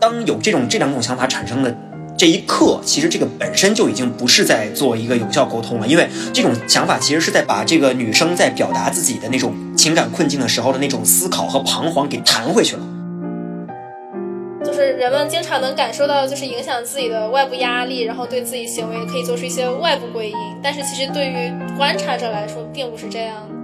当有这种这两种想法产生的这一刻，其实这个本身就已经不是在做一个有效沟通了，因为这种想法其实是在把这个女生在表达自己的那种情感困境的时候的那种思考和彷徨给弹回去了。就是人们经常能感受到，就是影响自己的外部压力，然后对自己行为可以做出一些外部归因，但是其实对于观察者来说，并不是这样的。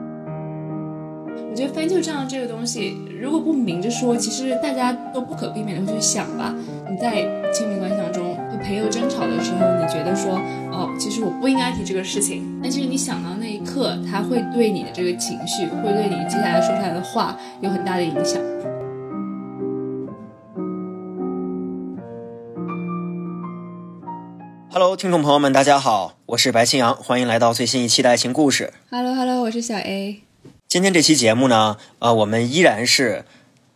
我觉得翻旧账这个东西，如果不明着说，其实大家都不可避免的会去想吧。你在亲密关系当中，和朋友争吵的时候，你觉得说，哦，其实我不应该提这个事情，但其实你想到那一刻，它会对你的这个情绪，会对你接下来说出来的话有很大的影响。Hello，听众朋友们，大家好，我是白青阳，欢迎来到最新一期的爱情故事。Hello，Hello，我是小 A。今天这期节目呢，呃，我们依然是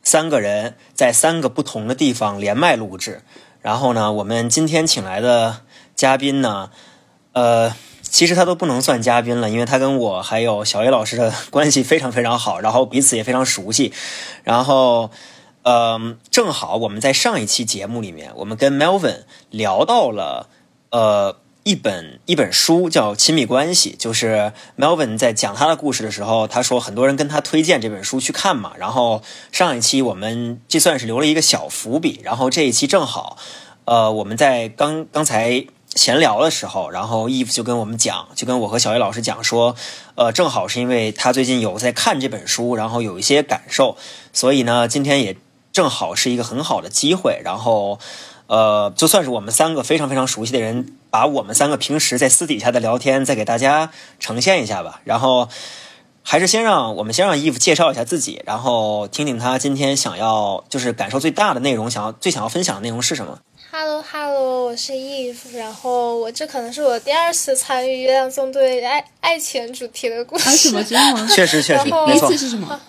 三个人在三个不同的地方连麦录制。然后呢，我们今天请来的嘉宾呢，呃，其实他都不能算嘉宾了，因为他跟我还有小 A 老师的关系非常非常好，然后彼此也非常熟悉。然后，呃，正好我们在上一期节目里面，我们跟 Melvin 聊到了，呃。一本一本书叫《亲密关系》，就是 Melvin 在讲他的故事的时候，他说很多人跟他推荐这本书去看嘛。然后上一期我们这算是留了一个小伏笔，然后这一期正好，呃，我们在刚刚才闲聊的时候，然后 Eve 就跟我们讲，就跟我和小叶老师讲说，呃，正好是因为他最近有在看这本书，然后有一些感受，所以呢，今天也正好是一个很好的机会，然后。呃，就算是我们三个非常非常熟悉的人，把我们三个平时在私底下的聊天再给大家呈现一下吧。然后，还是先让我们先让 Eve 介绍一下自己，然后听听他今天想要就是感受最大的内容，想要最想要分享的内容是什么。Hello，Hello，我是 Eve，然后我这可能是我第二次参与月亮纵队爱爱情主题的故事。什么？真的吗？确实确实，第一次是什么？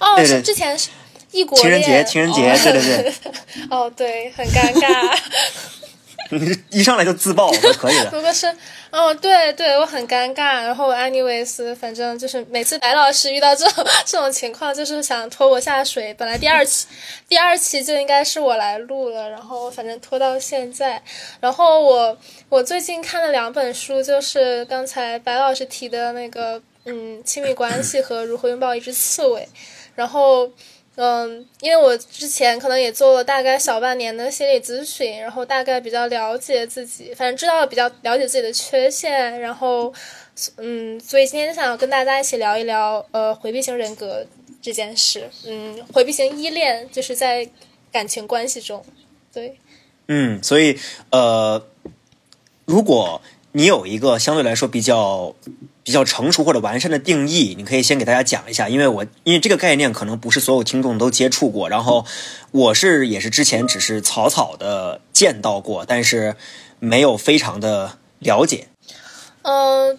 哦，是之前是异国。情人节，情人节，对对对。哦，对，很尴尬。你一上来就自爆，可以的。不过是，哦，对对，我很尴尬。然后，anyways，反正就是每次白老师遇到这种 这种情况，就是想拖我下水。本来第二期，第二期就应该是我来录了，然后反正拖到现在。然后我我最近看了两本书，就是刚才白老师提的那个，嗯，亲密关系和如何拥抱一只刺猬，然后。嗯，因为我之前可能也做了大概小半年的心理咨询，然后大概比较了解自己，反正知道比较了解自己的缺陷，然后，嗯，所以今天想要跟大家一起聊一聊，呃，回避型人格这件事，嗯，回避型依恋就是在感情关系中，对，嗯，所以呃，如果你有一个相对来说比较。比较成熟或者完善的定义，你可以先给大家讲一下，因为我因为这个概念可能不是所有听众都接触过，然后我是也是之前只是草草的见到过，但是没有非常的了解。嗯，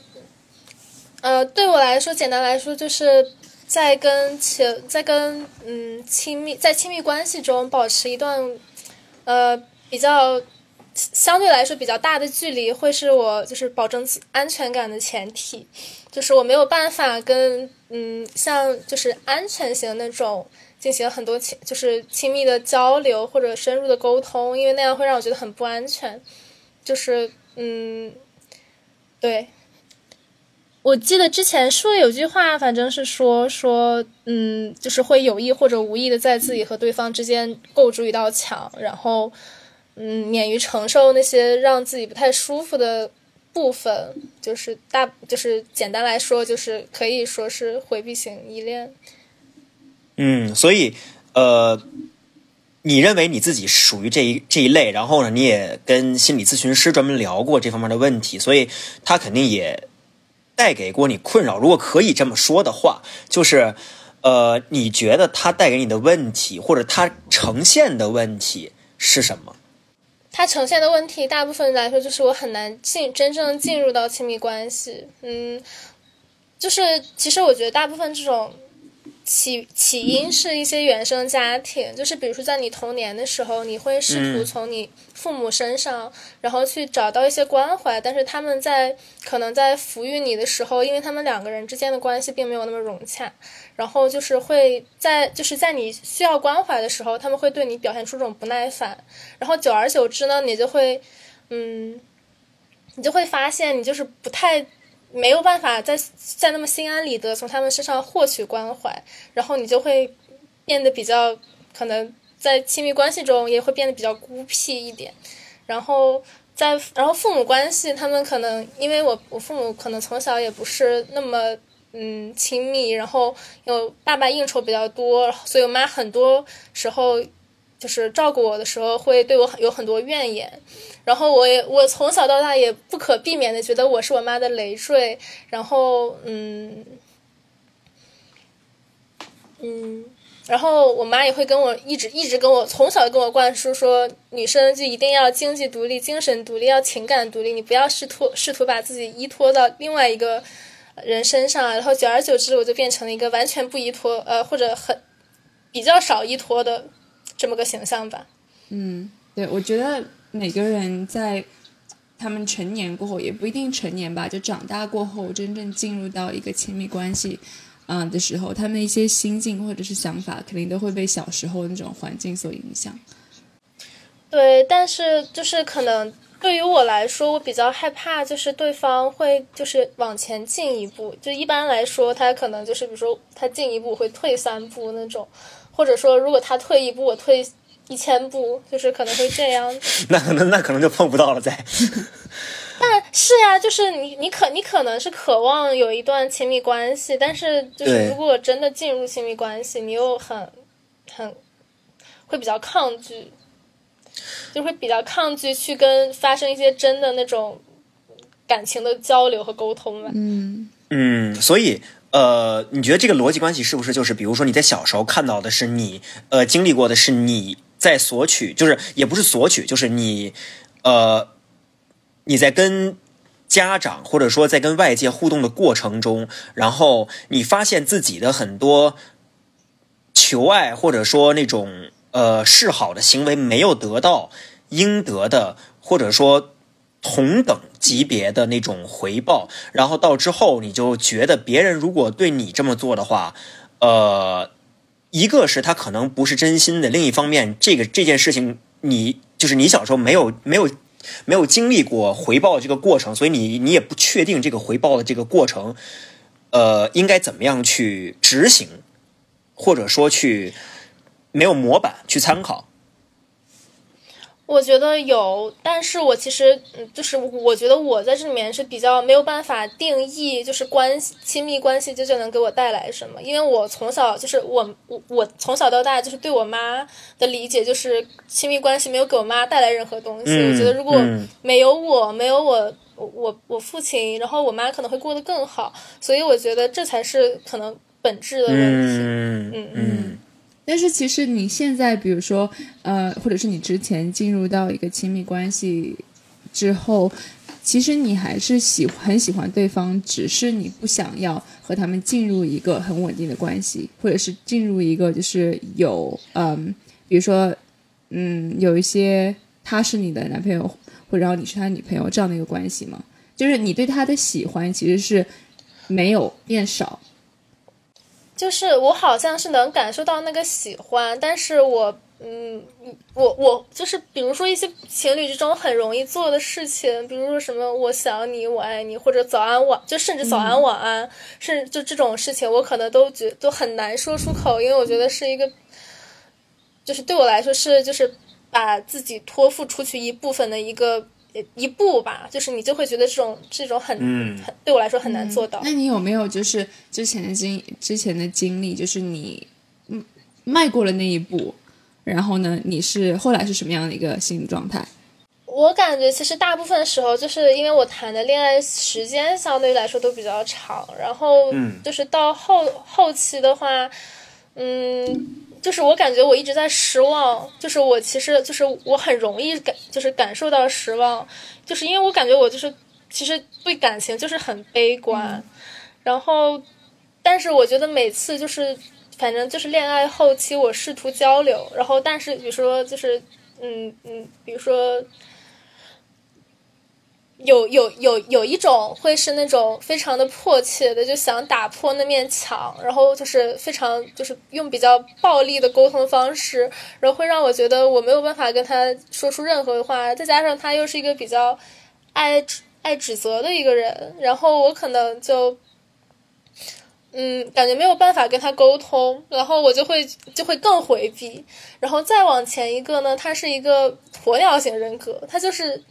呃，对我来说，简单来说，就是在跟亲在跟嗯亲密在亲密关系中保持一段呃比较。相对来说比较大的距离会是我就是保证安全感的前提，就是我没有办法跟嗯像就是安全型那种进行很多亲就是亲密的交流或者深入的沟通，因为那样会让我觉得很不安全。就是嗯，对，我记得之前说有句话，反正是说说嗯，就是会有意或者无意的在自己和对方之间构筑一道墙，然后。嗯，免于承受那些让自己不太舒服的部分，就是大，就是简单来说，就是可以说是回避型依恋。嗯，所以，呃，你认为你自己属于这一这一类，然后呢，你也跟心理咨询师专门聊过这方面的问题，所以他肯定也带给过你困扰。如果可以这么说的话，就是，呃，你觉得他带给你的问题，或者他呈现的问题是什么？它呈现的问题，大部分来说就是我很难进真正进入到亲密关系。嗯，就是其实我觉得大部分这种起起因是一些原生家庭，就是比如说在你童年的时候，你会试图嗯从你父母身上，然后去找到一些关怀，但是他们在可能在抚育你的时候，因为他们两个人之间的关系并没有那么融洽，然后就是会在就是在你需要关怀的时候，他们会对你表现出这种不耐烦，然后久而久之呢，你就会嗯，你就会发现你就是不太。没有办法在在那么心安理得从他们身上获取关怀，然后你就会变得比较可能在亲密关系中也会变得比较孤僻一点，然后在然后父母关系，他们可能因为我我父母可能从小也不是那么嗯亲密，然后有爸爸应酬比较多，所以我妈很多时候就是照顾我的时候会对我有很多怨言，然后我也我从小到大也不可避免的觉得我是我妈的累赘，然后嗯嗯，然后我妈也会跟我一直一直跟我从小跟我灌输说，女生就一定要经济独立、精神独立、要情感独立，你不要试图试图把自己依托到另外一个人身上，然后久而久之，我就变成了一个完全不依托，呃，或者很比较少依托的这么个形象吧。嗯，对，我觉得每个人在他们成年过后，也不一定成年吧，就长大过后，真正进入到一个亲密关系，嗯、的时候，他们一些心境或者是想法，肯定都会被小时候那种环境所影响。对，但是就是可能对于我来说，我比较害怕，就是对方会就是往前进一步。就一般来说，他可能就是比如说他进一步会退三步那种，或者说如果他退一步，我退一千步，就是可能会这样。那可能那可能就碰不到了，再 但是呀，就是你你可你可能是渴望有一段亲密关系，但是就是如果真的进入亲密关系，你又很很会比较抗拒，就会比较抗拒去跟发生一些真的那种感情的交流和沟通吧。嗯，嗯，所以呃，你觉得这个逻辑关系是不是就是，比如说你在小时候看到的是你呃经历过的是你在索取，就是也不是索取，就是你呃你在跟家长或者说在跟外界互动的过程中，然后你发现自己的很多求爱或者说那种呃示好的行为没有得到应得的，或者说同等级别的那种回报，然后到之后你就觉得别人如果对你这么做的话，呃，一个是他可能不是真心的，另一方面这个这件事情你就是你小时候没有没有没有经历过回报这个过程，所以你你也不确定这个回报的这个过程，呃，应该怎么样去执行，或者说去没有模板去参考。我觉得有，但是我其实，嗯，就是我觉得我在这里面是比较没有办法定义，就是关系亲密关系究竟能给我带来什么，因为我从小就是我我我从小到大就是对我妈的理解就是亲密关系没有给我妈带来任何东西。嗯我觉得如果嗯没有我，没有我。我我我父亲，然后我妈可能会过得更好，所以我觉得这才是可能本质的问题。嗯嗯嗯但是其实你现在，比如说，呃，或者是你之前进入到一个亲密关系之后，其实你还是喜很喜欢对方，只是你不想要和他们进入一个很稳定的关系，或者是进入一个就是有嗯，比如说嗯，有一些他是你的男朋友，或者然后你是他女朋友这样的一个关系吗？就是你对他的喜欢其实是没有变少，就是我好像是能感受到那个喜欢，但是我，嗯，我我就是比如说一些情侣之中很容易做的事情，比如说什么我想你，我爱你，或者早安晚，就甚至早安晚安，甚至就这种事情，我可能都觉都很难说出口，因为我觉得是一个，就是对我来说是就是把自己托付出去一部分的一个一步吧，就是你就会觉得这种这种很、嗯很对我来说很难做到。那你有没有就是之前的经之前的经历，就是你嗯迈过了那一步，然后呢，你是后来是什么样的一个心理状态？我感觉其实大部分时候，就是因为我谈的恋爱时间相对来说都比较长，然后嗯就是到后后期的话，嗯，就是我感觉我一直在失望，就是我其实就是我很容易感就是感受到失望，就是因为我感觉我就是其实对感情就是很悲观，然后但是我觉得每次就是反正就是恋爱后期我试图交流，然后但是比如说就是嗯嗯，比如说。有有有有一种会是那种非常的迫切的，就想打破那面墙，然后就是非常就是用比较暴力的沟通方式，然后会让我觉得我没有办法跟他说出任何话，再加上他又是一个比较爱爱指责的一个人，然后我可能就嗯感觉没有办法跟他沟通，然后我就会就会更回避，然后再往前一个呢，他是一个鸵鸟型人格，他就是。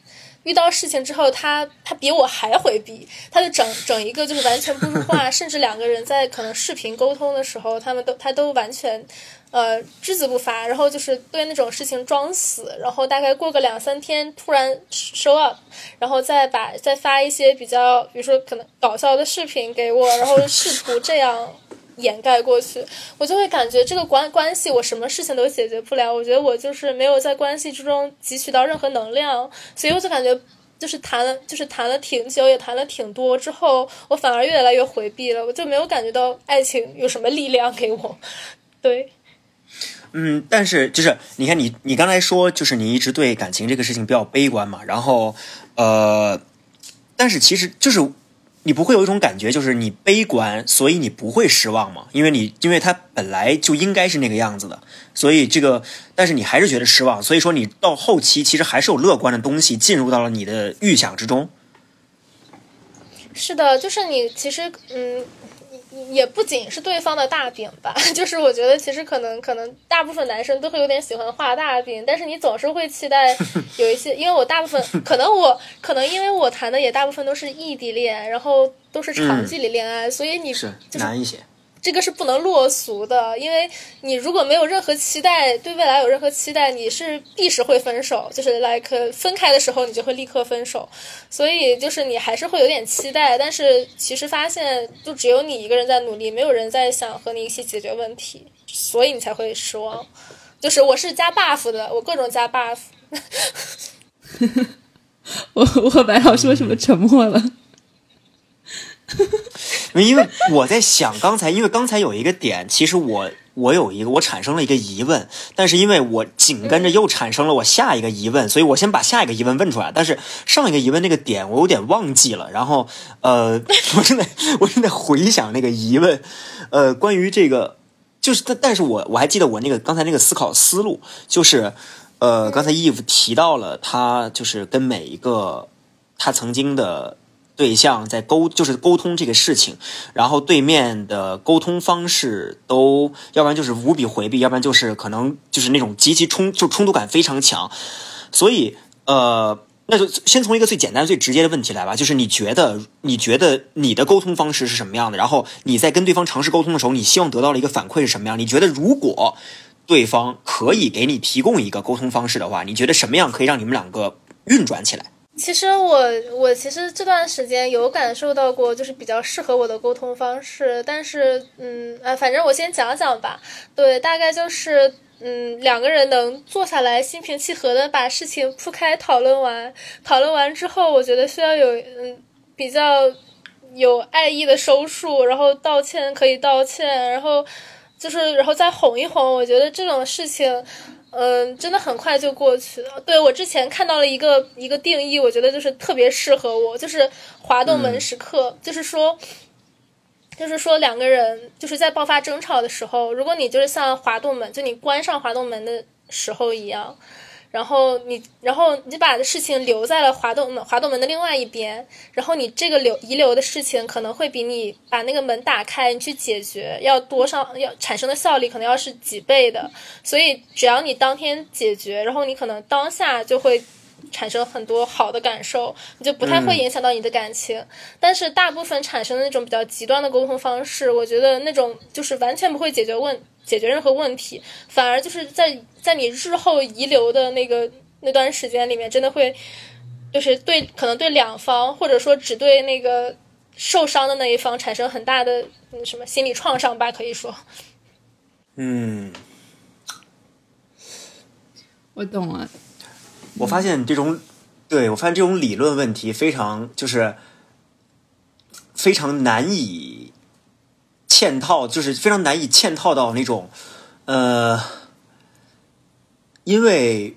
遇到事情之后，他他比我还回避，他就整整一个就是完全不说话，甚至两个人在可能视频沟通的时候，他们都他都完全，呃只字不发，然后就是对那种事情装死，然后大概过个两三天突然 show up，然后再把再发一些比较比如说可能搞笑的视频给我，然后试图这样。掩盖过去，我就会感觉这个关关系我什么事情都解决不了。我觉得我就是没有在关系之中汲取到任何能量，所以我就感觉就是谈了，就是谈了挺久，也谈了挺多之后，我反而越来越回避了。我就没有感觉到爱情有什么力量给我。对，嗯，但是就是你看你你刚才说就是你一直对感情这个事情比较悲观嘛，然后呃，但是其实就是。你不会有一种感觉，就是你悲观，所以你不会失望吗？因为你，因为他本来就应该是那个样子的，所以这个，但是你还是觉得失望，所以说你到后期其实还是有乐观的东西进入到了你的预想之中。是的，就是你其实，嗯。也不仅是对方的大饼吧，就是我觉得其实可能可能大部分男生都会有点喜欢画大饼，但是你总是会期待 有一些，因为我大部分可能我可能因为我谈的也大部分都是异地恋，然后都是长距离恋爱，所以你是难一些。这个是不能落俗的，因为你如果没有任何期待，对未来有任何期待，你是必是会分手，就是 like 分开的时候，你就会立刻分手。所以就是你还是会有点期待，但是其实发现就只有你一个人在努力，没有人在想和你一起解决问题，所以你才会失望。就是我是加 buff 的，我各种加 buff。我我白老师为什么沉默了？因为我在想，刚才因为刚才有一个点，其实我我有一个我产生了一个疑问，但是因为我紧跟着又产生了我下一个疑问，所以我先把下一个疑问问出来。但是上一个疑问那个点我有点忘记了，然后呃，我正在我正在回想那个疑问，呃，关于这个就是但但是我我还记得我那个刚才那个思考思路，就是呃，刚才 Eve 提到了他就是跟每一个他曾经的。对象在沟就是沟通这个事情，然后对面的沟通方式都要不然就是无比回避，要不然就是可能就是那种极其冲就冲突感非常强，所以呃，那就先从一个最简单最直接的问题来吧，就是你觉得你觉得你的沟通方式是什么样的？然后你在跟对方尝试沟通的时候，你希望得到的一个反馈是什么样？你觉得如果对方可以给你提供一个沟通方式的话，你觉得什么样可以让你们两个运转起来？其实我我其实这段时间有感受到过，就是比较适合我的沟通方式。但是，嗯，啊，反正我先讲讲吧。对，大概就是，嗯，两个人能坐下来心平气和的把事情铺开讨论完，讨论完之后，我觉得需要有，嗯，比较有爱意的收束，然后道歉可以道歉，然后就是然后再哄一哄。我觉得这种事情。嗯，真的很快就过去了。对我之前看到了一个一个定义，我觉得就是特别适合我，就是滑动门时刻，就是说，就是说两个人就是在爆发争吵的时候，如果你就是像滑动门，就你关上滑动门的时候一样。然后你，然后你把事情留在了滑动门滑动门的另外一边，然后你这个留遗留的事情可能会比你把那个门打开你去解决要多上要产生的效率可能要是几倍的，所以只要你当天解决，然后你可能当下就会。产生很多好的感受，你就不太会影响到你的感情。但是大部分产生的那种比较极端的沟通方式，我觉得那种就是完全不会解决问解决任何问题，反而就是在在你日后遗留的那个那段时间里面，真的会就是对可能对两方或者说只对那个受伤的那一方产生很大的什么心理创伤吧，可以说。嗯，我懂了。我发现这种，对我发现这种理论问题非常就是非常难以嵌套，就是非常难以嵌套到那种，呃，因为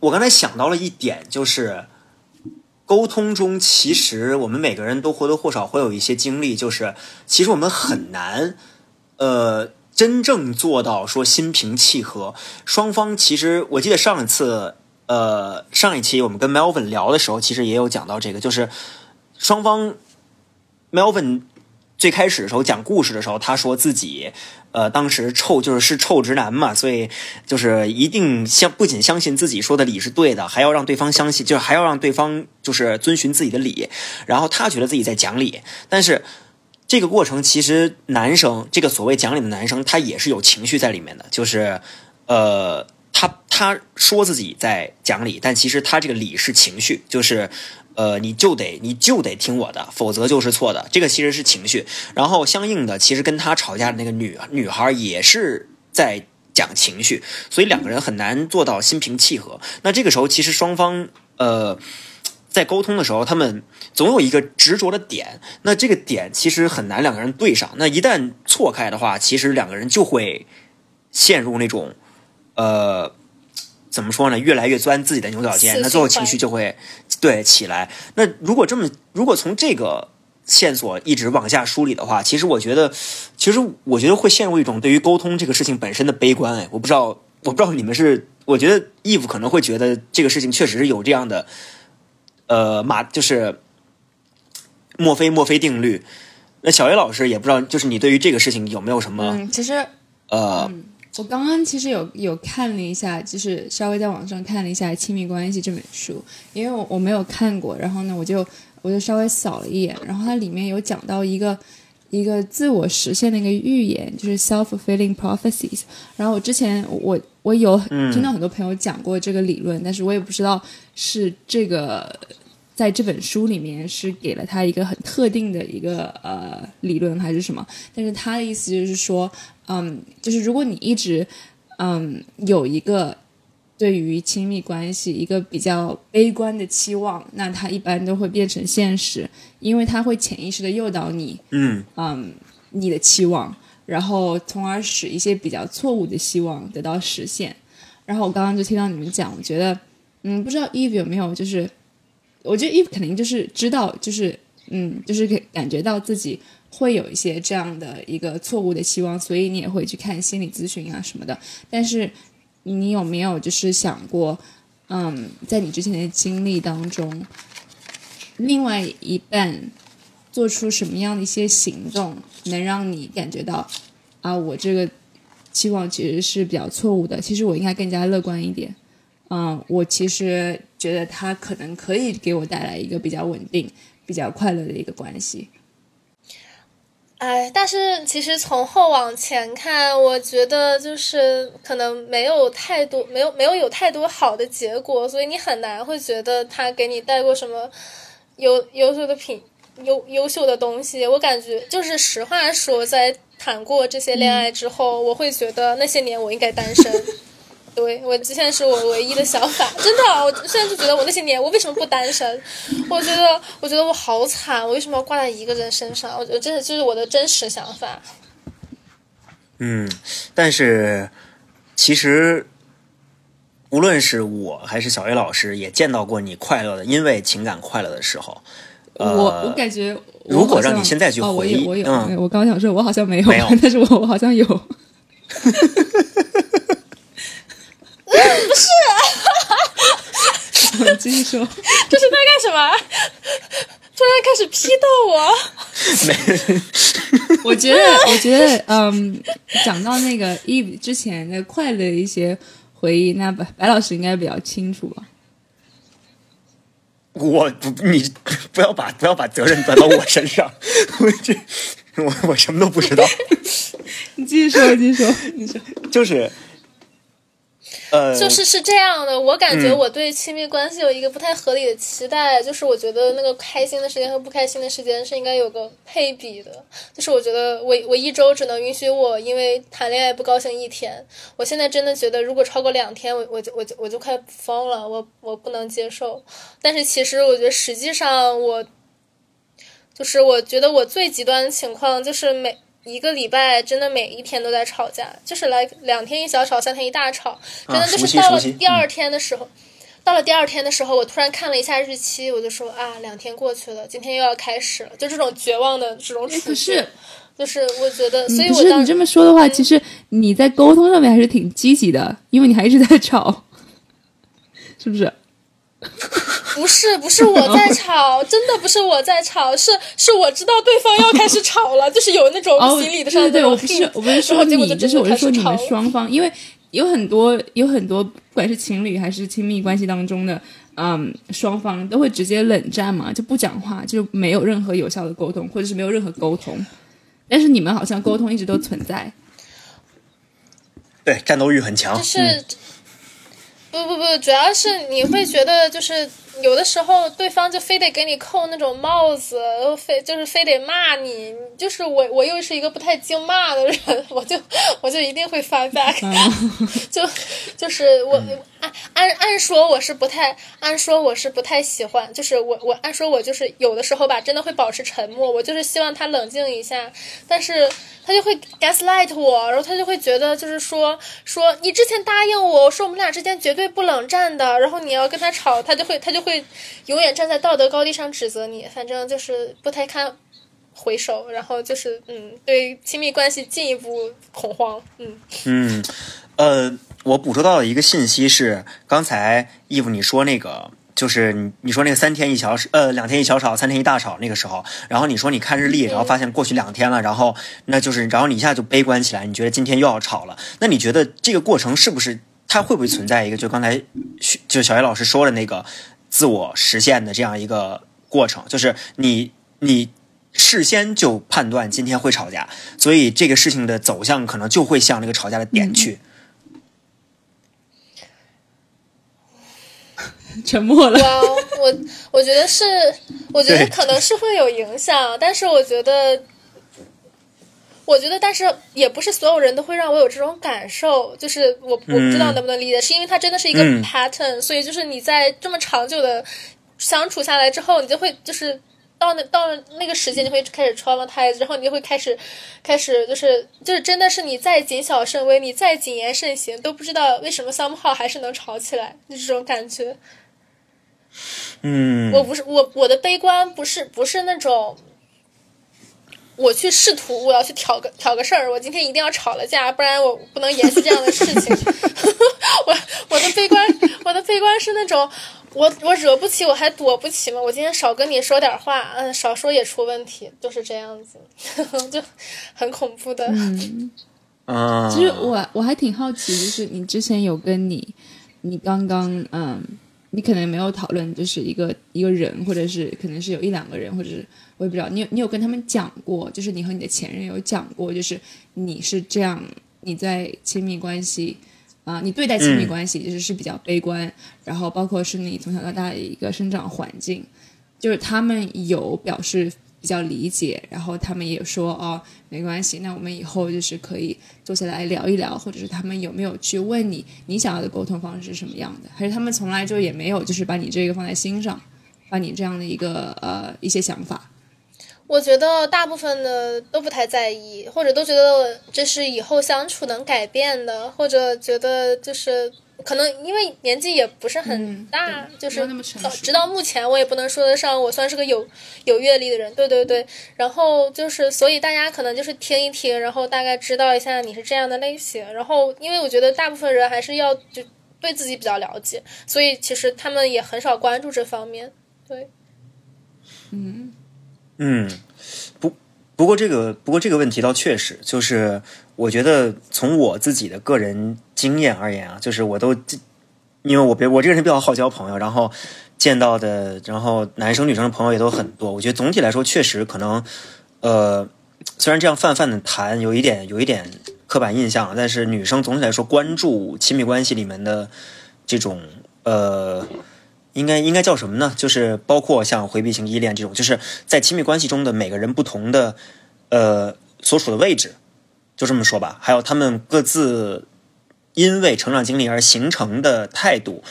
我刚才想到了一点，就是沟通中，其实我们每个人都或多或少会有一些经历，就是其实我们很难，呃，真正做到说心平气和。双方其实，我记得上一次，呃，上一期我们跟 Melvin 聊的时候，其实也有讲到这个，就是双方 Melvin。最开始的时候讲故事的时候，他说自己，呃，当时臭就是是臭直男嘛，所以就是一定相不仅相信自己说的理是对的，还要让对方相信，就是还要让对方就是遵循自己的理。然后他觉得自己在讲理，但是这个过程其实男生这个所谓讲理的男生，他也是有情绪在里面的，就是呃，他他说自己在讲理，但其实他这个理是情绪，就是。呃，你就得你就得听我的，否则就是错的。这个其实是情绪，然后相应的，其实跟他吵架的那个女女孩也是在讲情绪，所以两个人很难做到心平气和。那这个时候，其实双方呃在沟通的时候，他们总有一个执着的点，那这个点其实很难两个人对上。那一旦错开的话，其实两个人就会陷入那种呃。怎么说呢？越来越钻自己的牛角尖，那最后情绪就会对起来。那如果这么，如果从这个线索一直往下梳理的话，其实我觉得，其实我觉得会陷入一种对于沟通这个事情本身的悲观。哎，我不知道，我不知道你们是，我觉得 Eve 可能会觉得这个事情确实是有这样的，呃，马就是墨菲墨菲定律。那小 A 老师也不知道，就是你对于这个事情有没有什么？嗯，其实呃。我刚刚其实有有看了一下，就是稍微在网上看了一下《亲密关系》这本书，因为我我没有看过，然后呢，我就我就稍微扫了一眼，然后它里面有讲到一个一个自我实现的一个预言，就是 self-fulfilling prophecies。然后我之前我我有听到很多朋友讲过这个理论，但是我也不知道是这个在这本书里面是给了他一个很特定的一个呃理论还是什么，但是他的意思就是说。嗯，就是如果你一直，嗯，有一个对于亲密关系一个比较悲观的期望，那它一般都会变成现实，因为它会潜意识的诱导你，嗯嗯，你的期望，然后从而使一些比较错误的希望得到实现。然后我刚刚就听到你们讲，我觉得，嗯，不知道 Eve 有没有，就是我觉得 Eve 肯定就是知道，就是嗯，就是感觉到自己。会有一些这样的一个错误的期望，所以你也会去看心理咨询啊什么的。但是你有没有就是想过，嗯，在你之前的经历当中，另外一半做出什么样的一些行动，能让你感觉到啊，我这个期望其实是比较错误的。其实我应该更加乐观一点。嗯，我其实觉得他可能可以给我带来一个比较稳定、比较快乐的一个关系。哎，但是其实从后往前看，我觉得就是可能没有太多，没有没有有太多好的结果，所以你很难会觉得他给你带过什么优优秀的品优优秀的东西。我感觉就是实话说，在谈过这些恋爱之后，我会觉得那些年我应该单身。对我现在是我唯一的想法，真的，我现在就觉得我那些年我为什么不单身？我觉得，我觉得我好惨，我为什么要挂在一个人身上？我觉得这是就是我的真实想法。嗯，但是其实无论是我还是小 A 老师，也见到过你快乐的，因为情感快乐的时候。我我感觉，如果让你现在去回忆，我有，嗯，我刚想说，我好像没有，没有，但是我我好像有。不是，继续说，这是在干什么？突然开始批斗我？没，我觉得，我觉得，嗯，讲到那个 Eve 之前的快乐一些回忆，那白白老师应该比较清楚吧？我不，你不要把不要把责任转到我身上，我这我我什么都不知道。你继续说，继续说，你说，就是。呃，就是是这样的，我感觉我对亲密关系有一个不太合理的期待，就是我觉得那个开心的时间和不开心的时间是应该有个配比的，就是我觉得我我一周只能允许我因为谈恋爱不高兴一天，我现在真的觉得如果超过两天，我我就我就我就快疯了，我我不能接受。但是其实我觉得实际上我，就是我觉得我最极端的情况就是每。一个礼拜真的每一天都在吵架，就是来两天一小吵，三天一大吵，真的就是到了第二天的时候。到了第二天的时候，我突然看了一下日期，我就说啊，两天过去了，今天又要开始了，就这种绝望的这种处境。可是就是我觉得，所以不是你这么说的话，其实你在沟通上面还是挺积极的，因为你还一直在吵，是不是？不是不是我在吵，真的不是我在吵，是是我知道对方要开始吵了，就是有那种哦，心理的对对对，上的那种我不是我不是说你，就就是我是说你们。双方，因为有很多有很多，不管是情侣还是亲密关系当中的，嗯，双方都会直接冷战嘛，就不讲话，就没有任何有效的沟通，或者是没有任何沟通。但是你们好像沟通一直都存在，对，战斗欲很强。就是、嗯不不不，主要是你会觉得就是有的时候对方就非得给你扣那种帽子，非就是非得骂你，就是我我又是一个不太经骂的人，我就我就一定会 fight back，、就就是我按按按说我是不太按说我是不太喜欢，就是我我按说我就是有的时候吧，真的会保持沉默，我就是希望他冷静一下，但是他就会 gaslight 我，然后他就会觉得就是说说你之前答应我说我们俩之间绝对不冷战的，然后你要跟他吵，他就会他就会永远站在道德高地上指责你，反正就是不太看回首，然后就是嗯，对亲密关系进一步恐慌，嗯。嗯，呃，我捕捉到的一个信息是，刚才义父你说那个，就是你你说那个三天一小吵，呃，两天一小吵，三天一大吵那个时候，然后你说你看日历，然后发现过去两天了，然后那就是，然后你一下就悲观起来，你觉得今天又要吵了，那你觉得这个过程是不是它会不会存在一个，就刚才就小叶老师说的那个自我实现的这样一个过程，就是你你。事先就判断今天会吵架，所以这个事情的走向可能就会向那个吵架的点去。沉默了。哇，我我觉得是，我觉得可能是会有影响，但是我觉得，我觉得，但是也不是所有人都会让我有这种感受，就是我我不知道能不能理解，是因为它真的是一个嗯 pattern，、所以就是你在这么长久的相处下来之后，你就会就是。到那到了那个时间，就会开始 traumatize，然后你就会开始，开始就是就是真的是你再谨小慎微，你再谨言慎行，都不知道为什么 somehow 还是能吵起来，就这种感觉。嗯，我不是我我的悲观不是不是那种，我去试图我要去挑个挑个事儿，我今天一定要吵了架，不然我不能延续这样的事情。我我的悲观我的悲观是那种，我我惹不起我还躲不起吗？我今天少跟你说点话，嗯，少说也出问题，就是这样子，就很恐怖的。嗯，其实我我还挺好奇，就是你之前有跟你，你刚刚嗯，你可能没有讨论，就是一个一个人，或者是可能是有一两个人，或者是我也不知道，你有你有跟他们讲过，就是你和你的前任有讲过，就是你是这样，你在亲密关系。啊、你对待亲密关系其实是比较悲观，然后包括是你从小到大的一个生长环境，就是他们有表示比较理解，然后他们也说哦没关系，那我们以后就是可以坐下来聊一聊，或者是他们有没有去问你你想要的沟通方式是什么样的，还是他们从来就也没有就是把你这个放在心上，把你这样的一个呃一些想法，我觉得大部分的都不太在意，或者都觉得这是以后相处能改变的，或者觉得就是可能因为年纪也不是很大，嗯就是直到目前我也不能说得上我算是个有有阅历的人，对对对。然后就是所以大家可能就是听一听，然后大概知道一下你是这样的类型。然后因为我觉得大部分人还是要就对自己比较了解，所以其实他们也很少关注这方面。对。嗯，嗯不不过这个不过这个问题倒确实就是，我觉得从我自己的个人经验而言啊，就是我都因为我别我这个人比较好交朋友，然后见到的然后男生女生的朋友也都很多，我觉得总体来说确实可能呃，虽然这样泛泛的谈有一点有一点刻板印象，但是女生总体来说关注亲密关系里面的这种呃。应该应该叫什么呢？就是包括像回避型依恋这种，就是在亲密关系中的每个人不同的呃所处的位置，就这么说吧。还有他们各自因为成长经历而形成的态度，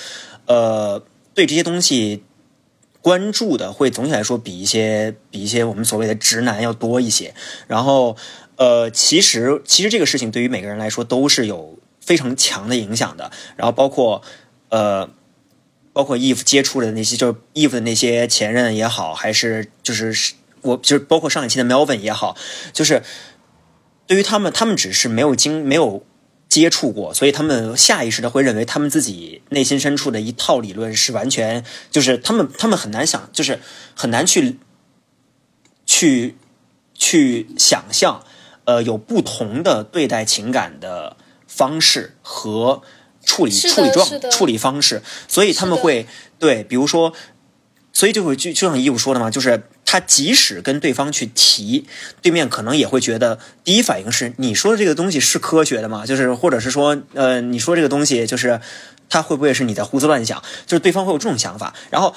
呃，对这些东西关注的会总体来说比一些比一些我们所谓的直男要多一些。然后，呃，其实其实这个事情对于每个人来说都是有非常强的影响的。然后包括呃，包括 Eve 接触的那些，就是 Eve 的那些前任也好，还是就是我就是包括上一期的 Melvin 也好，就是对于他们，他们只是没有经没有。接触过，所以他们下意识的会认为他们自己内心深处的一套理论是完全，就是他们他们很难想，就是很难去去去想象，呃，有不同的对待情感的方式和处理处理状处理方式，所以他们会对，比如说，所以就会就就像义务说的嘛，就是。他即使跟对方去提，对面可能也会觉得第一反应是你说的这个东西是科学的吗？就是或者是说，呃，你说这个东西就是他会不会是你在胡思乱想？就是对方会有这种想法。然后，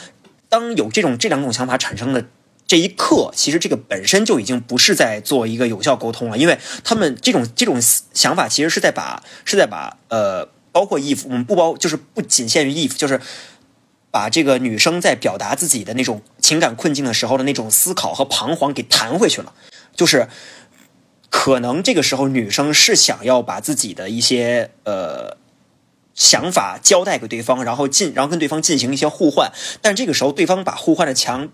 当有这种这两种想法产生的这一刻，其实这个本身就已经不是在做一个有效沟通了，因为他们这种这种想法其实是在把是在把呃，包括 if 我们不包就是不仅限于 if 就是。把这个女生在表达自己的那种情感困境的时候的那种思考和彷徨给弹回去了，就是可能这个时候女生是想要把自己的一些呃想法交代给对方，然后进然后跟对方进行一些互换，但这个时候对方把互换的墙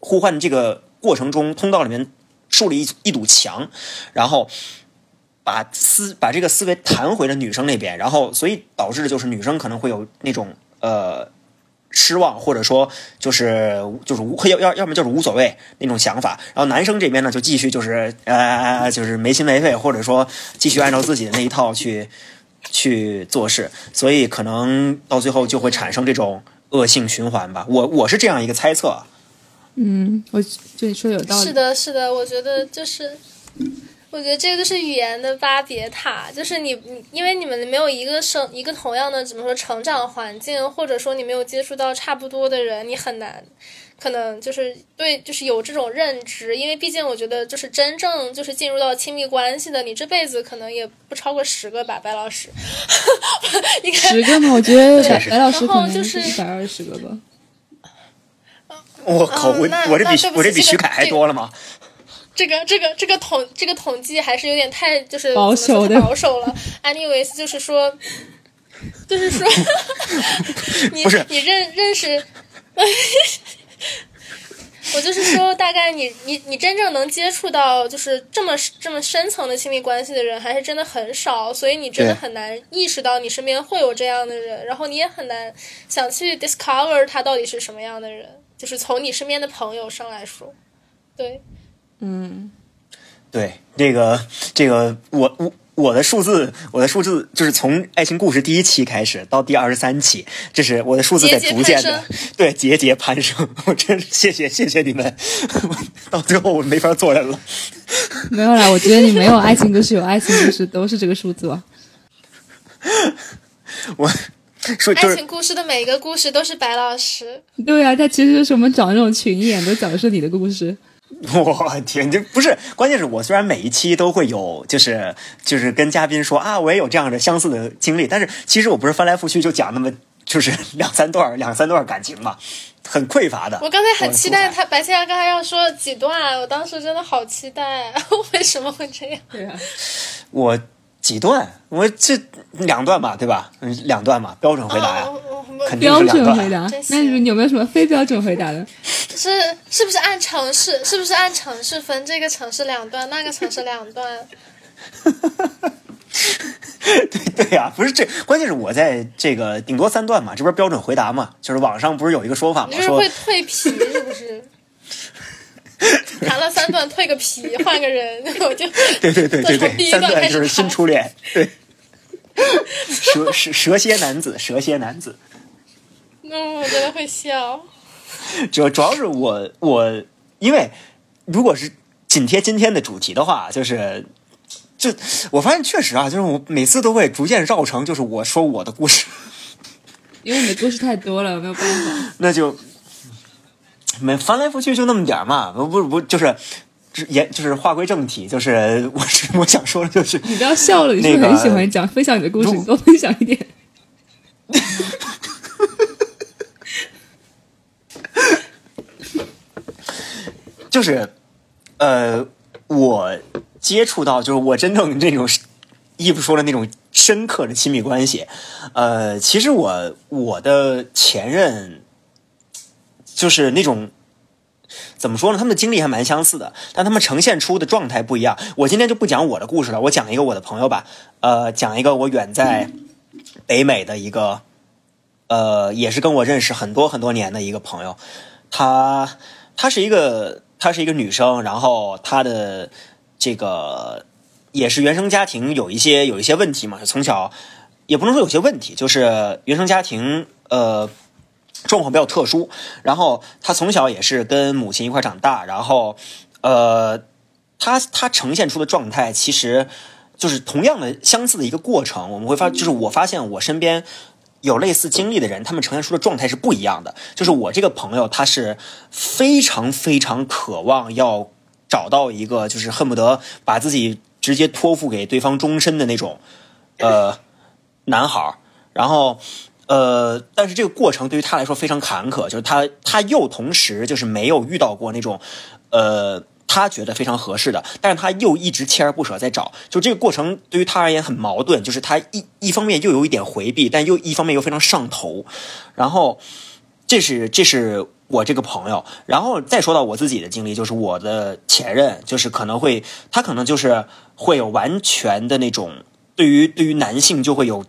互换这个过程中通道里面树立一一堵墙，然后把思把这个思维弹回了女生那边，然后所以导致的就是女生可能会有那种呃。失望，或者说就是就是无要要要么就是无所谓那种想法，然后男生这边呢就继续就是呃就是没心没肺，或者说继续按照自己的那一套去去做事，所以可能到最后就会产生这种恶性循环吧。我我是这样一个猜测。嗯，我这你说有道理。是的，是的，我觉得就是。我觉得这个就是语言的巴别塔，就是你你，因为你们没有一个生一个同样的怎么说成长环境，或者说你没有接触到差不多的人，你很难，可能就是对，就是有这种认知。因为毕竟我觉得，就是真正就是进入到亲密关系的，你这辈子可能也不超过十个吧，白老师。十个吗？我觉得白老师可能就是一百二十个吧。我靠，我我这比我这比徐凯还多了吗？这个这个这个统这个统计还是有点太就是保守的保守了。Anyways，就是说，就是说，你你认认识，我就是说，大概你你你真正能接触到就是这么这么深层的亲密关系的人，还是真的很少，所以你真的很难意识到你身边会有这样的人，然后你也很难想去 discover 他到底是什么样的人，就是从你身边的朋友上来说，对。嗯，对，这个这个，我我我的数字，我的数字就是从爱情故事第一期开始到第二十三期，这是我的数字在逐渐的对节节攀升。我真是谢谢谢谢你们，到最后我没法做人了。没有啦，我觉得你没有爱情故事，有爱情故事都是这个数字吧。我说，爱情故事的每一个故事都是白老师。对呀，他其实就是我们找那种群演，都讲的是你的故事。我天，这不是关键是我虽然每一期都会有，就是就是跟嘉宾说啊，我也有这样的相似的经历，但是其实我不是翻来覆去就讲那么就是 两三段两三段感情嘛，很匮乏的。我刚才很期待他白千阳刚才要说几段，我当时真的好期待，为什么会这样？对啊，我几段，我这两段嘛，对吧？嗯，两段嘛，标准回答呀。标准回答，那你有没有什么非标准回答的？是是不是按城市？是不是按城市分？这个城市两段，那个城市两段。对对呀，不是这，关键是我在这个顶多三段嘛，这不是标准回答嘛？就是网上不是有一个说法吗？说会蜕皮，是不是？谈了三段蜕个皮，换个人，我就 对对对对对，三段就是新初恋，对。蛇蛇蛇蝎男子，蛇蝎男子。嗯，我真的会笑。主主要是我我，因为如果是紧贴今天的主题的话，就是就我发现确实啊，就是我每次都会逐渐绕成，就是我说我的故事。因为你的故事太多了，没有办法。那就没翻来覆去就那么点嘛，不不不，就是言就是话归正题，就是我是 我想说的就是，你不要笑了，你是很喜欢讲分享你的故事，你多分享一点。就是呃，我接触到就是我真正这种义父说的那种深刻的亲密关系，呃，其实我我的前任就是那种。怎么说呢？他们的经历还蛮相似的，但他们呈现出的状态不一样。我今天就不讲我的故事了，我讲一个我的朋友吧。呃，讲一个我远在北美的一个，呃，也是跟我认识很多很多年的一个朋友。她，她是一个，她是一个女生，然后她的这个也是原生家庭有一些有一些问题嘛，从小也不能说有些问题，就是原生家庭呃。状况比较特殊，然后他从小也是跟母亲一块长大，然后，呃，他他呈现出的状态其实就是同样的相似的一个过程。我们会发，就是我发现我身边有类似经历的人，他们呈现出的状态是不一样的。就是我这个朋友，他是非常非常渴望要找到一个，就是恨不得把自己直接托付给对方终身的那种，呃，男孩然后。呃，但是这个过程对于他来说非常坎坷，就是他他又同时就是没有遇到过那种，呃，他觉得非常合适的，但是他又一直锲而不舍在找，就这个过程对于他而言很矛盾，就是他一一方面又有一点回避，但又一方面又非常上头，然后这是这是我这个朋友，然后再说到我自己的经历，就是我的前任，就是可能会他可能就是会有完全的那种对于对于男性就会有。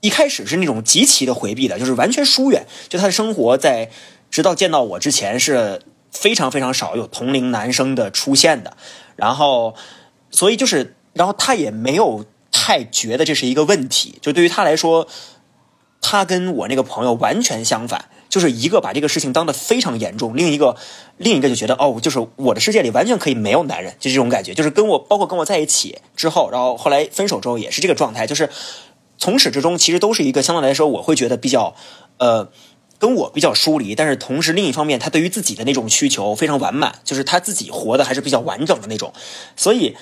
一开始是那种极其的回避的，就是完全疏远。就他的生活在直到见到我之前是非常非常少有同龄男生的出现的。然后，所以就是，然后他也没有太觉得这是一个问题。就对于他来说，他跟我那个朋友完全相反，就是一个把这个事情当得非常严重，另一个另一个就觉得哦，就是我的世界里完全可以没有男人，就这种感觉。就是跟我包括跟我在一起之后，然后后来分手之后也是这个状态，就是。从始至终，其实都是一个相对来说，我会觉得比较，呃，跟我比较疏离。但是同时，另一方面，他对于自己的那种需求非常完满，就是他自己活的还是比较完整的那种。所以，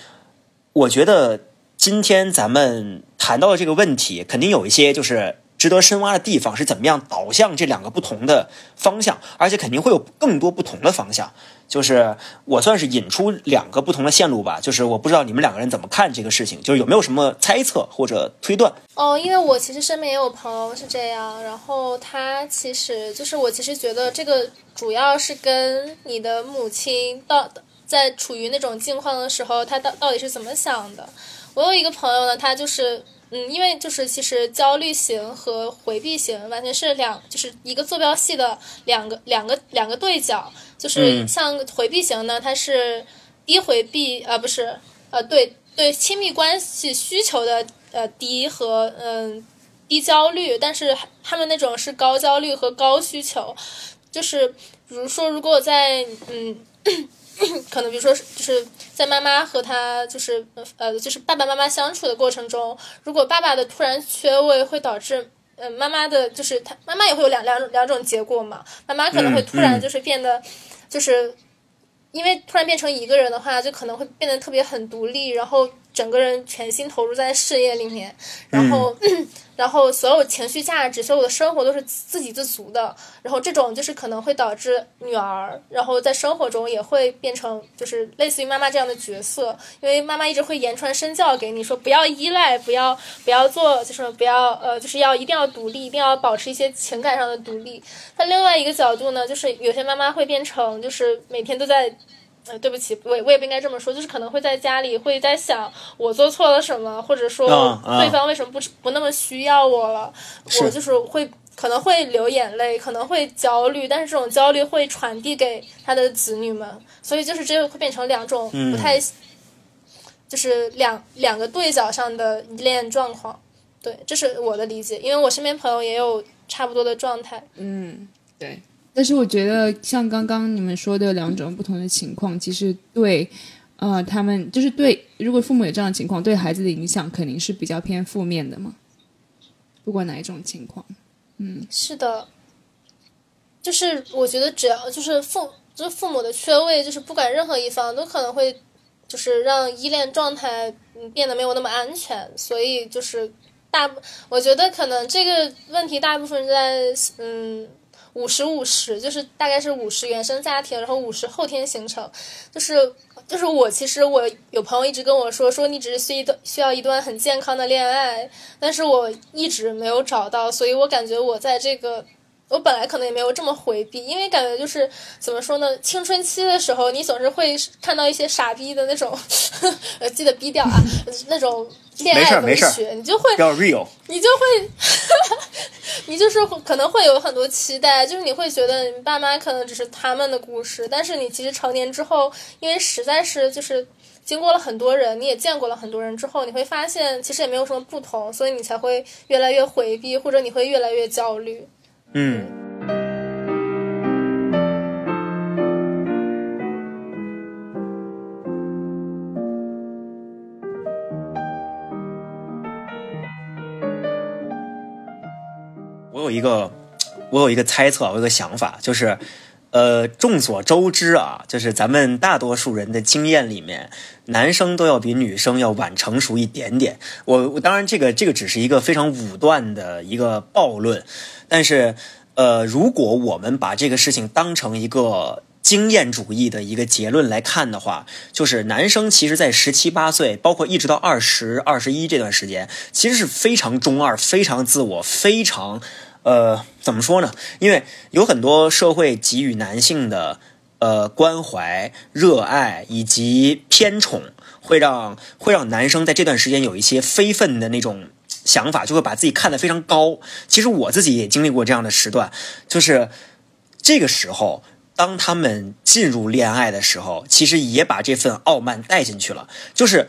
我觉得今天咱们谈到的这个问题，肯定有一些就是。值得深挖的地方是怎么样导向这两个不同的方向，而且肯定会有更多不同的方向。就是我算是引出两个不同的线路吧。就是我不知道你们两个人怎么看这个事情，就是有没有什么猜测或者推断？哦，因为我其实身边也有朋友是这样，然后他其实就是我其实觉得这个主要是跟你的母亲到在处于那种境况的时候，他到到底是怎么想的。我有一个朋友呢，他就是。嗯，因为就是其实焦虑型和回避型完全是两，就是一个坐标系的两个两个两个对角。就是像回避型呢，它是低回避，呃，不是，呃，对对，亲密关系需求的呃低和嗯低焦虑，但是他们那种是高焦虑和高需求。就是比如说，如果在嗯。可能比如说，就是在妈妈和他就是呃，就是爸爸妈妈相处的过程中，如果爸爸的突然缺位会导致，嗯，妈妈的就是他妈妈也会有两两种两种结果嘛。妈妈可能会突然就是变得，就是因为突然变成一个人的话，就可能会变得特别很独立，然后。整个人全心投入在事业里面，然后，然后所有情绪价值、所有的生活都是自给自足的。然后这种就是可能会导致女儿，然后在生活中也会变成就是类似于妈妈这样的角色，因为妈妈一直会言传身教给你说不要依赖，不要不要做，就是不要呃，就是要一定要独立，一定要保持一些情感上的独立。那另外一个角度呢，就是有些妈妈会变成就是每天都在。呃，对不起，我我也不应该这么说，就是可能会在家里会在想我做错了什么，或者说对方为什么不不那么需要我了，我就是会可能会流眼泪，可能会焦虑，但是这种焦虑会传递给他的子女们，所以就是这个会变成两种不太，就是两两个对角上的依恋状况，对，这是我的理解，因为我身边朋友也有差不多的状态，嗯，对。但是我觉得，像刚刚你们说的两种不同的情况，其实对，呃，他们就是对，如果父母有这样的情况，对孩子的影响肯定是比较偏负面的嘛。不管哪一种情况，嗯，是的，就是我觉得只要就是父就是父母的缺位，就是不管任何一方都可能会就是让依恋状态变得没有那么安全，所以就是大，我觉得可能这个问题大部分在嗯。五十五十，就是大概是五十原生家庭，然后五十后天形成，就是就是我其实我有朋友一直跟我说说你只是需一段需要一段很健康的恋爱，但是我一直没有找到，所以我感觉我在这个。我本来可能也没有这么回避，因为感觉就是怎么说呢，青春期的时候，你总是会看到一些傻逼的那种，呃，记得逼掉啊，那种恋爱文学，你就会比较 real，你就会，你就是可能会有很多期待，就是你会觉得你爸妈可能只是他们的故事，但是你其实成年之后，因为实在是就是经过了很多人，你也见过了很多人之后，你会发现其实也没有什么不同，所以你才会越来越回避，或者你会越来越焦虑。嗯，我有一个，我有一个猜测，我有个想法，就是，呃，众所周知啊，就是咱们大多数人的经验里面，男生都要比女生要晚成熟一点点。我我当然，这个这个只是一个非常武断的一个暴论。但是，呃，如果我们把这个事情当成一个经验主义的一个结论来看的话，就是男生其实，在十七八岁，包括一直到二十二十一这段时间，其实是非常中二、非常自我、非常，呃，怎么说呢？因为有很多社会给予男性的，呃，关怀、热爱以及偏宠，会让会让男生在这段时间有一些非分的那种。想法就会把自己看得非常高。其实我自己也经历过这样的时段，就是这个时候，当他们进入恋爱的时候，其实也把这份傲慢带进去了。就是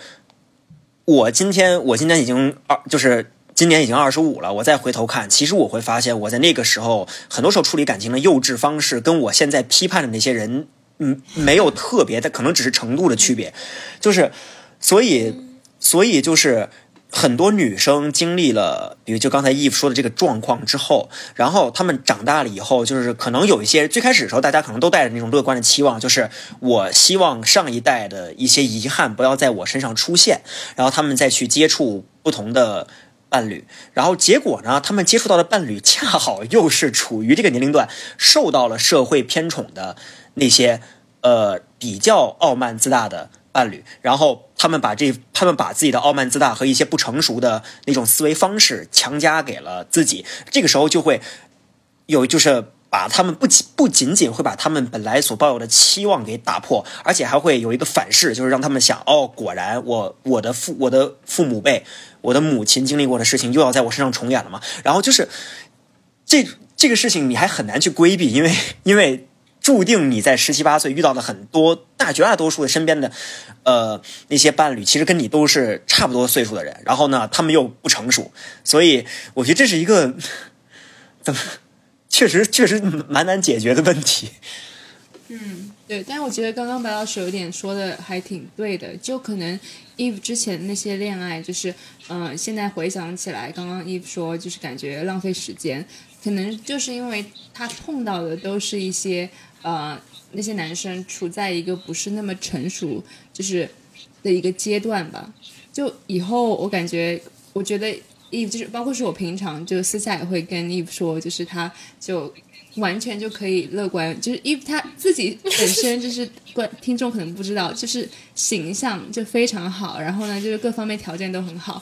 我今天，我今天已经二，就是今年已经二十五了。我再回头看，其实我会发现，我在那个时候，很多时候处理感情的幼稚方式，跟我现在批判的那些人，嗯，没有特别的，可能只是程度的区别。就是，所以，所以就是。很多女生经历了，比如就刚才 Eve 说的这个状况之后，然后她们长大了以后，就是可能有一些最开始的时候，大家可能都带着那种乐观的期望，就是我希望上一代的一些遗憾不要在我身上出现，然后他们再去接触不同的伴侣，然后结果呢，他们接触到的伴侣恰好又是处于这个年龄段，受到了社会偏宠的那些呃比较傲慢自大的。伴侣，然后他们把这，他们把自己的傲慢自大和一些不成熟的那种思维方式强加给了自己，这个时候就会有，就是把他们不仅不仅仅会把他们本来所抱有的期望给打破，而且还会有一个反噬，就是让他们想，哦，果然我我的父我的父母辈，我的母亲经历过的事情又要在我身上重演了嘛？然后就是这这个事情你还很难去规避，因为 因为。注定你在十七八岁遇到的很多大绝大多数的身边的，呃，那些伴侣其实跟你都是差不多岁数的人，然后呢，他们又不成熟，所以我觉得这是一个 怎么，确实确实蛮难解决的问题。嗯，对，但是我觉得刚刚白老师有点说的还挺对的，就可能 Eve 之前那些恋爱，就是嗯，现在回想起来，刚刚 Eve 说就是感觉浪费时间，可能就是因为他碰到的都是一些。呃，那些男生处在一个不是那么成熟，就是的一个阶段吧。就以后我感觉，我觉得 Eve 就是，包括是我平常就私下也会跟 Eve 说，就是他就。完全就可以乐观，就是 Eve 他自己本身就是观听众可能不知道，就是形象就非常好，然后呢，就是各方面条件都很好，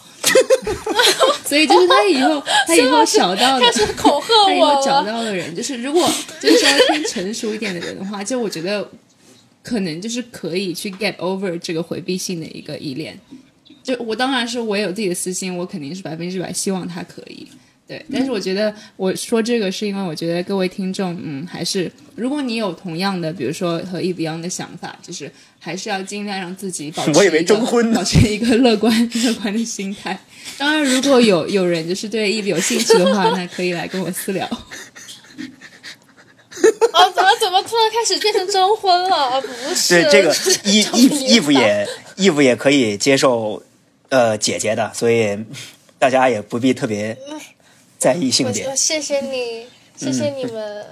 所以就是他以后 他以后找到的，他以后找到的人，就是如果就是稍微偏成熟一点的人的话，就我觉得可能就是可以去 get over 这个回避性的一个依恋。就我当然是我有自己的私心，我肯定是百分之百希望他可以。对，但是我觉得我说这个是因为我觉得各位听众，嗯，还是如果你有同样的，比如说和 Eve 一样的想法，就是还是要尽量让自己保持我以为征婚保持一个乐观 乐观的心态。当然，如果有有人就是对 Eve 有兴趣的话，那可以来跟我私聊。哦，怎么怎么突然开始变成征婚了？不是，对这个义义义父也 Eve 也可以接受呃姐姐的，所以大家也不必特别。在意性别，谢谢你。谢谢你们，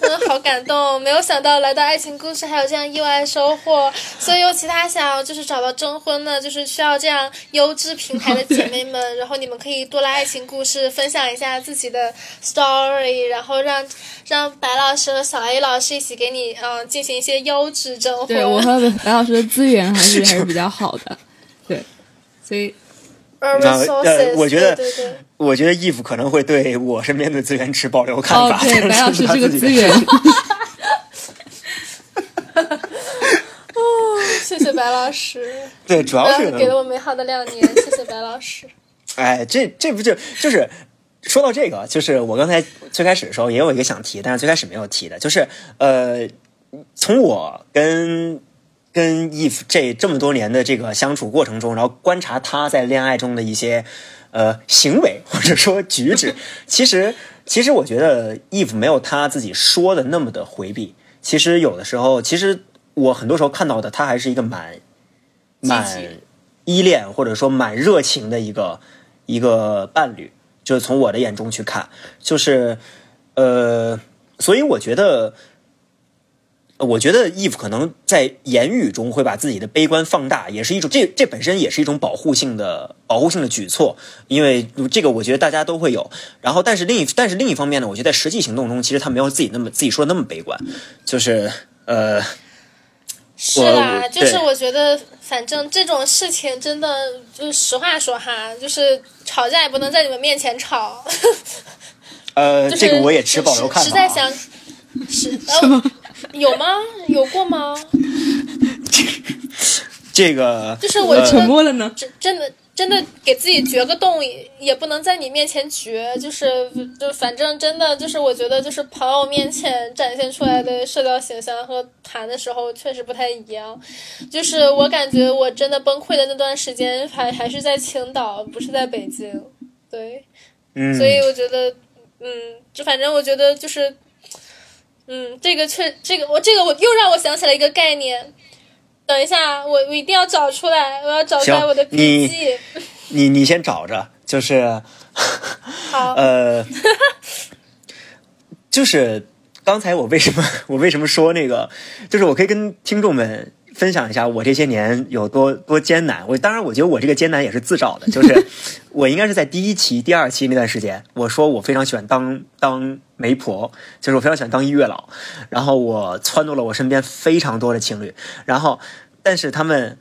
嗯，好感动！没有想到来到爱情故事还有这样意外收获，所以有其他想就是找到征婚的，就是需要这样优质平台的姐妹们，然后你们可以多来爱情故事分享一下自己的 story，然后让让白老师和小 A 老师一起给你嗯进行一些优质征婚。对我和白老师的资源还是还是比较好的，对，所以。呃，我觉得，对对，我觉得 Eve 可能会对我身边的资源持保留看法。哦，对，白老师是个资源。哦，谢谢白老师。对，主要是给了我美好的两年，谢谢白老师。哎，这这不就就是说到这个，就是我刚才最开始的时候也有一个想提，但是最开始没有提的，就是呃，从我跟。跟 Eve 这这么多年的这个相处过程中，然后观察他在恋爱中的一些呃行为或者说举止，其实其实我觉得 Eve 没有他自己说的那么的回避。其实有的时候，其实我很多时候看到的他还是一个蛮蛮依恋或者说蛮热情的一个一个伴侣。就是从我的眼中去看，就是呃，所以我觉得。我觉得 Eve 可能在言语中会把自己的悲观放大，也是一种这这本身也是一种保护性的保护性的举措，因为这个我觉得大家都会有。然后，但是另一但是另一方面呢，我觉得在实际行动中，其实他没有自己那么自己说的那么悲观，就是呃，是啦，就是我觉得反正这种事情真的就是实话说哈，就是吵架也不能在你们面前吵。呃，这个我也持保留看法。实在想 是 有吗？有过吗？这个就是我沉默了呢。真真的真的给自己掘个洞，也不能在你面前掘。就是就反正真的就是，我觉得就是朋友面前展现出来的社交形象和谈的时候确实不太一样。就是我感觉我真的崩溃的那段时间，还还是在青岛，不是在北京。对，嗯，所以我觉得，嗯，就反正我觉得就是。嗯，这个确，这个我这个我又让我想起了一个概念。等一下，我我一定要找出来，我要找出来我的笔记。你你先找着，就是好呃，就是刚才我为什么我为什么说那个，就是我可以跟听众们。分享一下我这些年有多多艰难。我当然，我觉得我这个艰难也是自找的。就是我应该是在第一期、第二期那段时间，我说我非常喜欢当当媒婆，就是我非常喜欢当月老。然后我撺掇了我身边非常多的情侣。然后，但是他们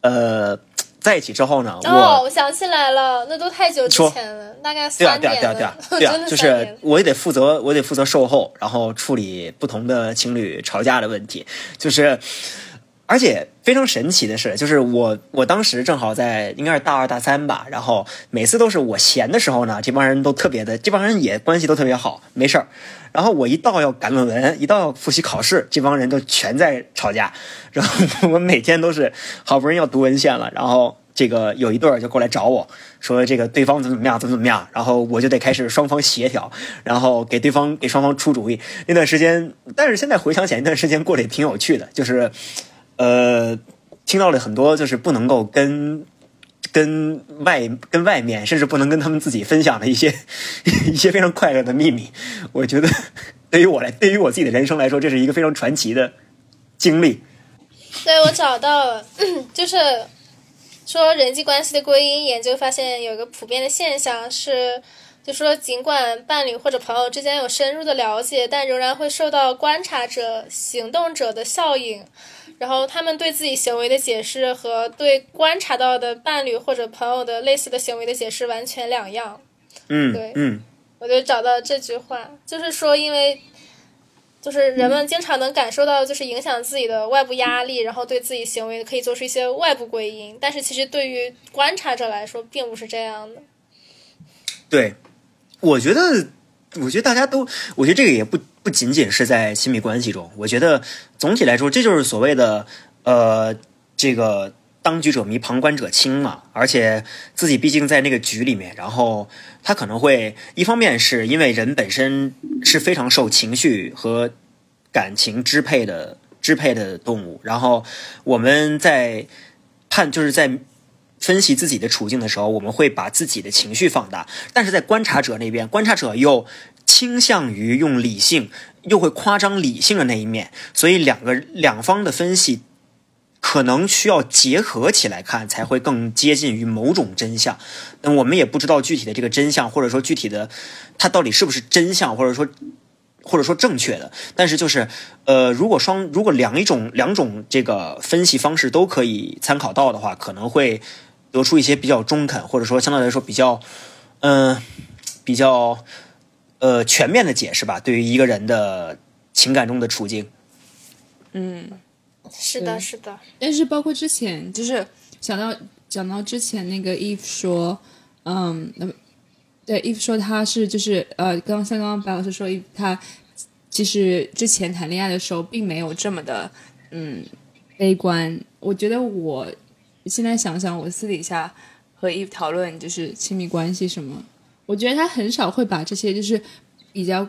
呃在一起之后呢，哦，我想起来了，那都太久之前了，大概三年。对啊，对啊，对啊，对啊，就是我也得负责，我得负责售后，然后处理不同的情侣吵架的问题，就是。而且非常神奇的是，就是我我当时正好在应该是大二大三吧，然后每次都是我闲的时候呢，这帮人都特别的，这帮人也关系都特别好，没事儿。然后我一到要赶论文，一到要复习考试，这帮人都全在吵架。然后我每天都是好不容易要读文献了，然后这个有一对儿就过来找我说这个对方怎么怎么样，怎么怎么样，然后我就得开始双方协调，然后给对方给双方出主意。那段时间，但是现在回想起来，那段时间过得也挺有趣的，就是。呃，听到了很多，就是不能够跟跟外跟外面，甚至不能跟他们自己分享的一些 一些非常快乐的秘密。我觉得，对于我来，对于我自己的人生来说，这是一个非常传奇的经历。对，我找到了，就是说人际关系的归因研究发现，有一个普遍的现象是，就说尽管伴侣或者朋友之间有深入的了解，但仍然会受到观察者、行动者的效应。然后他们对自己行为的解释和对观察到的伴侣或者朋友的类似的行为的解释完全两样。嗯，对，嗯，我就找到这句话，就是说，因为就是人们经常能感受到，就是影响自己的外部压力，然后对自己行为可以做出一些外部归因，但是其实对于观察者来说，并不是这样的。对，我觉得，我觉得大家都，我觉得这个也不。不仅仅是在亲密关系中，我觉得总体来说，这就是所谓的呃，这个当局者迷，旁观者清嘛。而且自己毕竟在那个局里面，然后他可能会一方面是因为人本身是非常受情绪和感情支配的支配的动物，然后我们在判就是在分析自己的处境的时候，我们会把自己的情绪放大，但是在观察者那边，观察者又。倾向于用理性，又会夸张理性的那一面，所以两个两方的分析可能需要结合起来看，才会更接近于某种真相。那我们也不知道具体的这个真相，或者说具体的它到底是不是真相，或者说或者说正确的。但是就是呃，如果双如果两一种两种这个分析方式都可以参考到的话，可能会得出一些比较中肯，或者说相对来说比较嗯、比较。呃，全面的解释吧，对于一个人的情感中的处境。嗯是的，是的，但是包括之前，就是想到讲到之前那个 Eve 说，嗯，那么对 Eve 说他是就是呃，刚像刚刚白老师说，Eve 他其实之前谈恋爱的时候并没有这么的嗯悲观。我觉得我现在想想，我私底下和 Eve 讨论就是亲密关系什么，我觉得他很少会把这些就是比较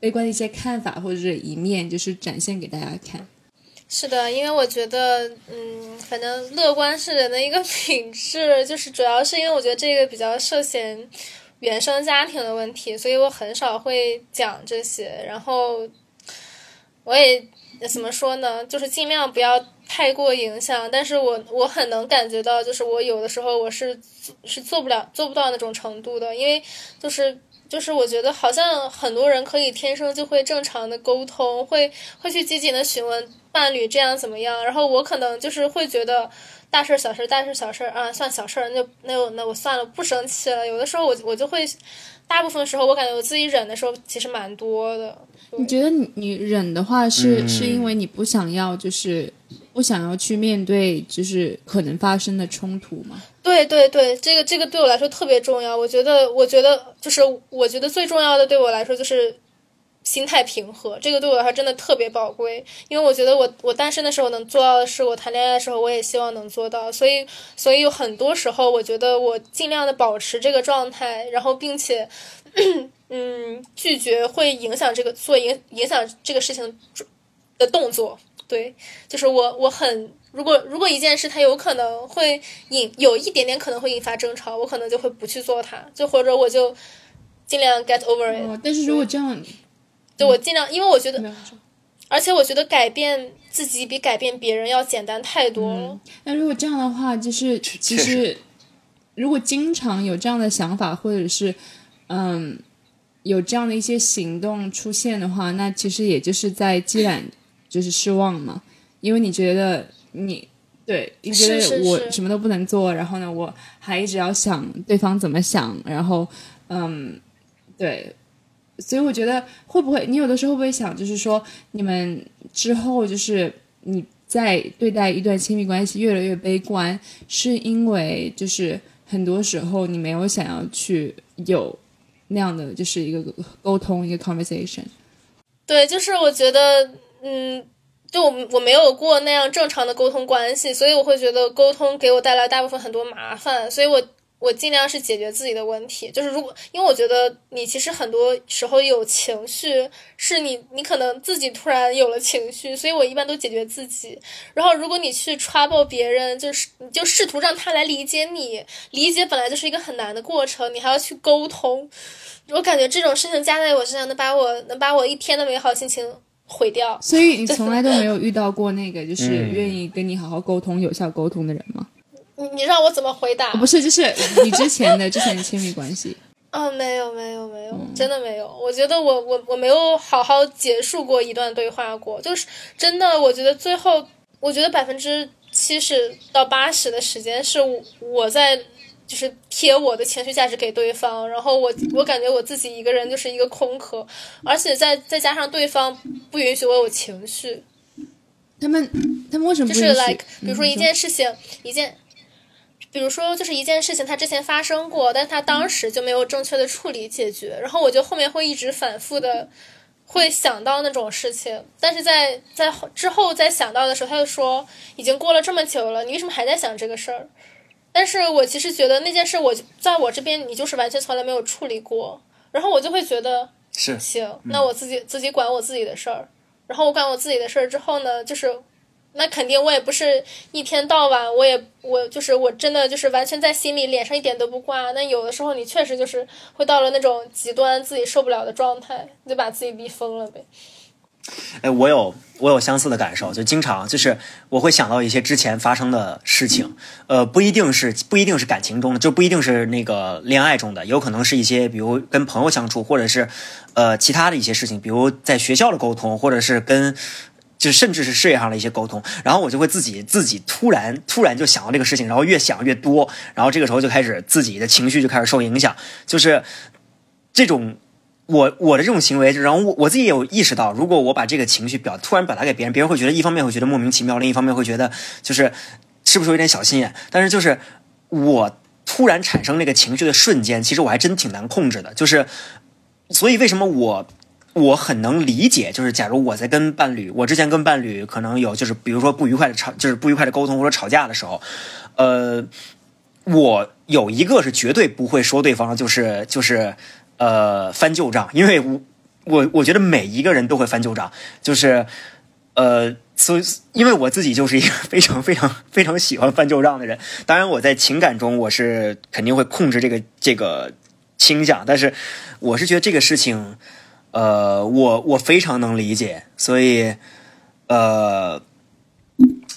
悲观的一些看法或者是一面，就是展现给大家看。是的，因为我觉得，嗯，反正乐观是人的一个 品质，就是主要是因为我觉得这个比较涉嫌原生家庭的问题，所以我很少会讲这些。然后我也怎么说呢，就是尽量不要太过影响。但是我我很能感觉到，就是我有的时候我是是做不了、做不到那种程度的，因为就是。就是我觉得好像很多人可以天生就会正常的沟通，会会去积极的询问伴侣这样怎么样，然后我可能就是会觉得大事小事大事小事啊，算小事，那就那我那我算了，不生气了。有的时候我我就会，大部分时候我感觉我自己忍的时候其实蛮多的。你觉得你你忍的话是、嗯是因为你不想要就是不想要去面对就是可能发生的冲突吗？对对对，这个这个对我来说特别重要。我觉得我觉得就是我觉得最重要的对我来说就是。心态平和，这个对我来说真的特别宝贵，因为我觉得我我单身的时候能做到的事，我谈恋爱的时候我也希望能做到，所以所以有很多时候我觉得我尽量的保持这个状态，然后并且，嗯，拒绝会影响这个做影影响这个事情的动作，对，就是我我很如果如果一件事它有可能会引有一点点可能会引发争吵，我可能就会不去做它，就或者我就尽量 get over it，、哦，但是如果这样，对我尽量，因为我觉得，而且我觉得改变自己比改变别人要简单太多了。那如果这样的话，就是其实如果经常有这样的想法，或者是嗯有这样的一些行动出现的话，那其实也就是在积攒就是失望嘛，因为你觉得你。对，你觉得我什么都不能做，然后呢，我还一直要想对方怎么想，然后，嗯，对，所以我觉得会不会，你有的时候会不会想，就是说你们之后就是你在对待一段亲密关系越来越悲观，是因为就是很多时候你没有想要去有那样的就是一个沟通一个 conversation。对，就是我觉得，嗯，就我我没有过那样正常的沟通关系，所以我会觉得沟通给我带来大部分很多麻烦，所以我我尽量是解决自己的问题。就是如果因为我觉得你其实很多时候有情绪，是你你可能自己突然有了情绪，所以我一般都解决自己。然后如果你去 trouble 别人，就是你就试图让他来理解你，理解本来就是一个很难的过程，你还要去沟通。我感觉这种事情加在我身上，能把我能把我一天的美好心情毁掉。所以你从来都没有遇到过那个就是嗯愿意跟你好好沟通、有效沟通的人吗？你你让我怎么回答？不是，就是你之前的之前的亲密关系。嗯，没有没有没有，真的没有。我觉得我我我没有好好结束过一段对话过，就是真的，我觉得最后，我觉得百分之七十到八十的时间是我我在就是贴我的情绪价值给对方，然后我我感觉我自己一个人就是一个空壳，而且再再加上对方不允许我有情绪，他们他们为什么就是 like 比如说一件事情，一件，比如说就是一件事情，它之前发生过，但是他当时就没有正确的处理解决，然后我就后面会一直反复的会想到那种事情，但是在在后之后再想到的时候，他就说已经过了这么久了，你为什么还在想这个事儿？但是我其实觉得那件事我在我这边你就是完全从来没有处理过，然后我就会觉得是行，那我自己自己管我自己的事儿，然后我管我自己的事儿之后呢，就是那肯定我也不是一天到晚，我也我就是我真的就是完全在心里，脸上一点都不挂。那有的时候你确实就是会到了那种极端自己受不了的状态，你就把自己逼疯了呗。哎，我有我有相似的感受，就经常就是我会想到一些之前发生的事情，呃，不一定是不一定是感情中的，就不一定是那个恋爱中的，有可能是一些比如跟朋友相处，或者是呃其他的一些事情，比如在学校的沟通，或者是跟。就甚至是事业上的一些沟通，然后我就会自己自己突然突然就想到这个事情，然后越想越多，然后这个时候就开始自己的情绪就开始受影响，就是这种我我的这种行为，然后我自己也有意识到，如果我把这个情绪表突然表达给别人，别人会觉得一方面会觉得莫名其妙，另一方面会觉得就是是不是有点小心眼，但是就是我突然产生那个情绪的瞬间，其实我还真挺难控制的，就是所以为什么我。我很能理解，就是假如我在跟伴侣，我之前跟伴侣可能有就是比如说不愉快的吵，就是不愉快的沟通或者吵架的时候，呃，我有一个是绝对不会说对方就是就是呃翻旧账，因为我我我觉得每一个人都会翻旧账，就是呃，所以因为我自己就是一个非常非常非常喜欢翻旧账的人，当然我在情感中我是肯定会控制这个这个倾向，但是我是觉得这个事情。呃，我我非常能理解，所以，呃，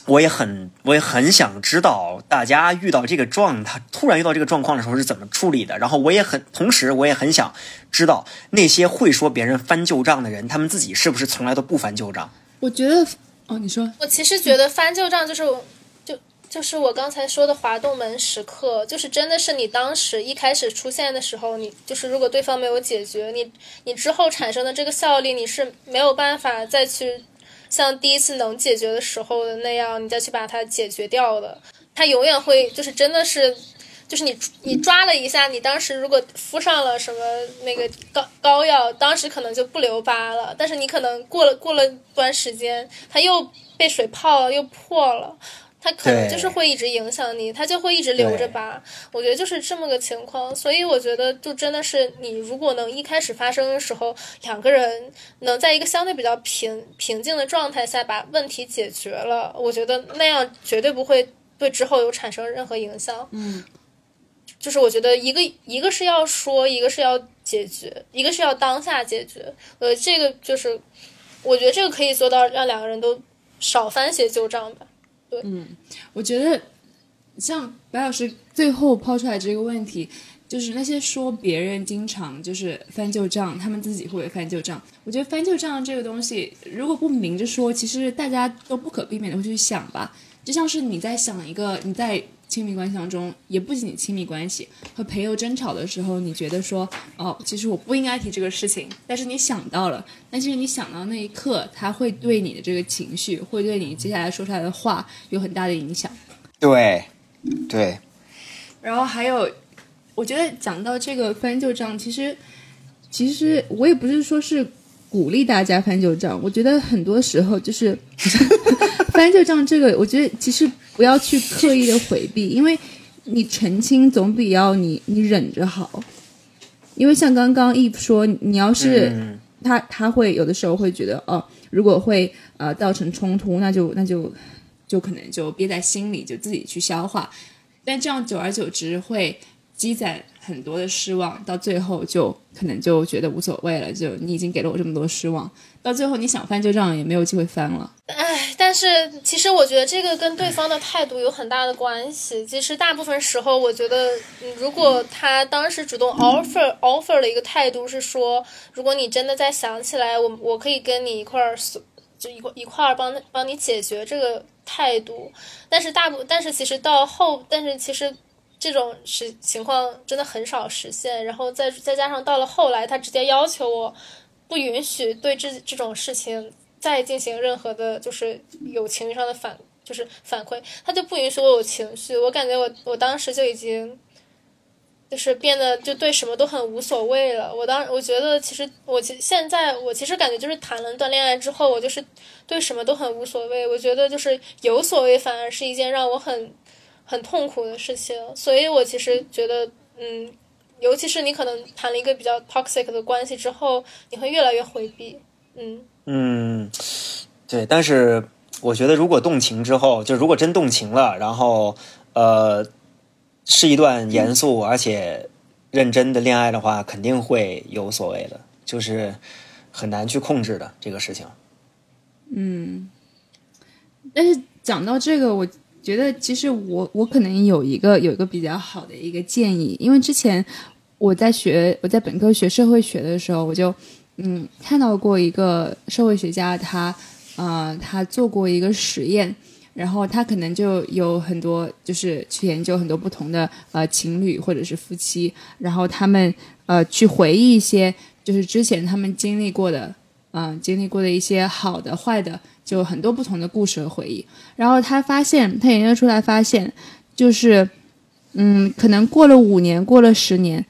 我也很我也很想知道大家遇到这个状态，突然遇到这个状况的时候是怎么处理的。然后我也很，同时我也很想知道那些会说别人翻旧账的人，他们自己是不是从来都不翻旧账？我觉得，哦，你说，我其实觉得翻旧账就是。就就是我刚才说的滑动门时刻，就是真的是你当时一开始出现的时候，你就是如果对方没有解决你，你之后产生的这个效力，你是没有办法再去像第一次能解决的时候的那样，你再去把它解决掉的。它永远会就是真的是，就是你你抓了一下，你当时如果敷上了什么那个膏膏药，当时可能就不留疤了，但是你可能过了过了段时间，它又被水泡了，又破了。他可能就是会一直影响你，他就会一直留着疤。我觉得就是这么个情况，所以我觉得就真的是你如果能一开始发生的时候，两个人能在一个相对比较平平静的状态下把问题解决了，我觉得那样绝对不会对之后有产生任何影响。嗯，就是我觉得一个一个是要说，一个是要解决，一个是要当下解决。呃，这个就是我觉得这个可以做到让两个人都少翻些旧账吧。嗯，我觉得像白老师最后抛出来这个问题，就是那些说别人经常就是翻旧账，他们自己会不会翻旧账？我觉得翻旧账这个东西，如果不明着说，其实大家都不可避免的会去想吧。就像是你在想一个你在。亲密关系当中，也不仅仅亲密关系，和朋友争吵的时候，你觉得说，哦，其实我不应该提这个事情，但是你想到了，但其实你想到那一刻，他会对你的这个情绪，会对你接下来说出来的话有很大的影响。对，对。然后还有，我觉得讲到这个翻旧账，其实，其实我也不是说是鼓励大家翻旧账，我觉得很多时候就是。翻旧账这个，我觉得其实不要去刻意的回避，因为你澄清总比要你你忍着好。因为像刚刚 Eve 说，你要是他他会有的时候会觉得哦，如果会呃造成冲突，那就那就就可能就憋在心里，就自己去消化。但这样久而久之会积攒很多的失望，到最后就可能就觉得无所谓了，就你已经给了我这么多失望。到最后，你想翻旧账也没有机会翻了。唉，但是其实我觉得这个跟对方的态度有很大的关系。其实大部分时候，我觉得如果他当时主动 offer offer 了一个态度是说，如果你真的再想起来，我我可以跟你一块儿，就一块一块儿帮帮你解决这个态度。但是大部，但是其实到后，但是其实这种实情况真的很少实现。然后再再加上到了后来，他直接要求我。不允许对这这种事情再进行任何的，就是有情绪上的反，就是反馈，他就不允许我有情绪。我感觉我我当时就已经，就是变得就对什么都很无所谓了。我当我觉得其实我其现在我其实感觉就是谈了一段恋爱之后，我就是对什么都很无所谓。我觉得就是有所谓反而是一件让我很很痛苦的事情。所以我其实觉得，嗯。尤其是你可能谈了一个比较 toxic 的关系之后，你会越来越回避。嗯嗯，对，但是我觉得如果动情之后，就如果真动情了，然后呃，是一段严肃而且认真的恋爱的话，肯定会有所谓的，就是很难去控制的这个事情。嗯，但是讲到这个，我觉得其实我我可能有一个有一个比较好的一个建议，因为之前我在学我在本科学社会学的时候，我就嗯看到过一个社会学家，他呃他做过一个实验，然后他可能就有很多就是去研究很多不同的呃情侣或者是夫妻，然后他们呃去回忆一些就是之前他们经历过的。嗯，经历过的一些好的、坏的，就很多不同的故事和回忆。然后他发现，他研究出来发现，就是，嗯，可能过了五年，过了十年，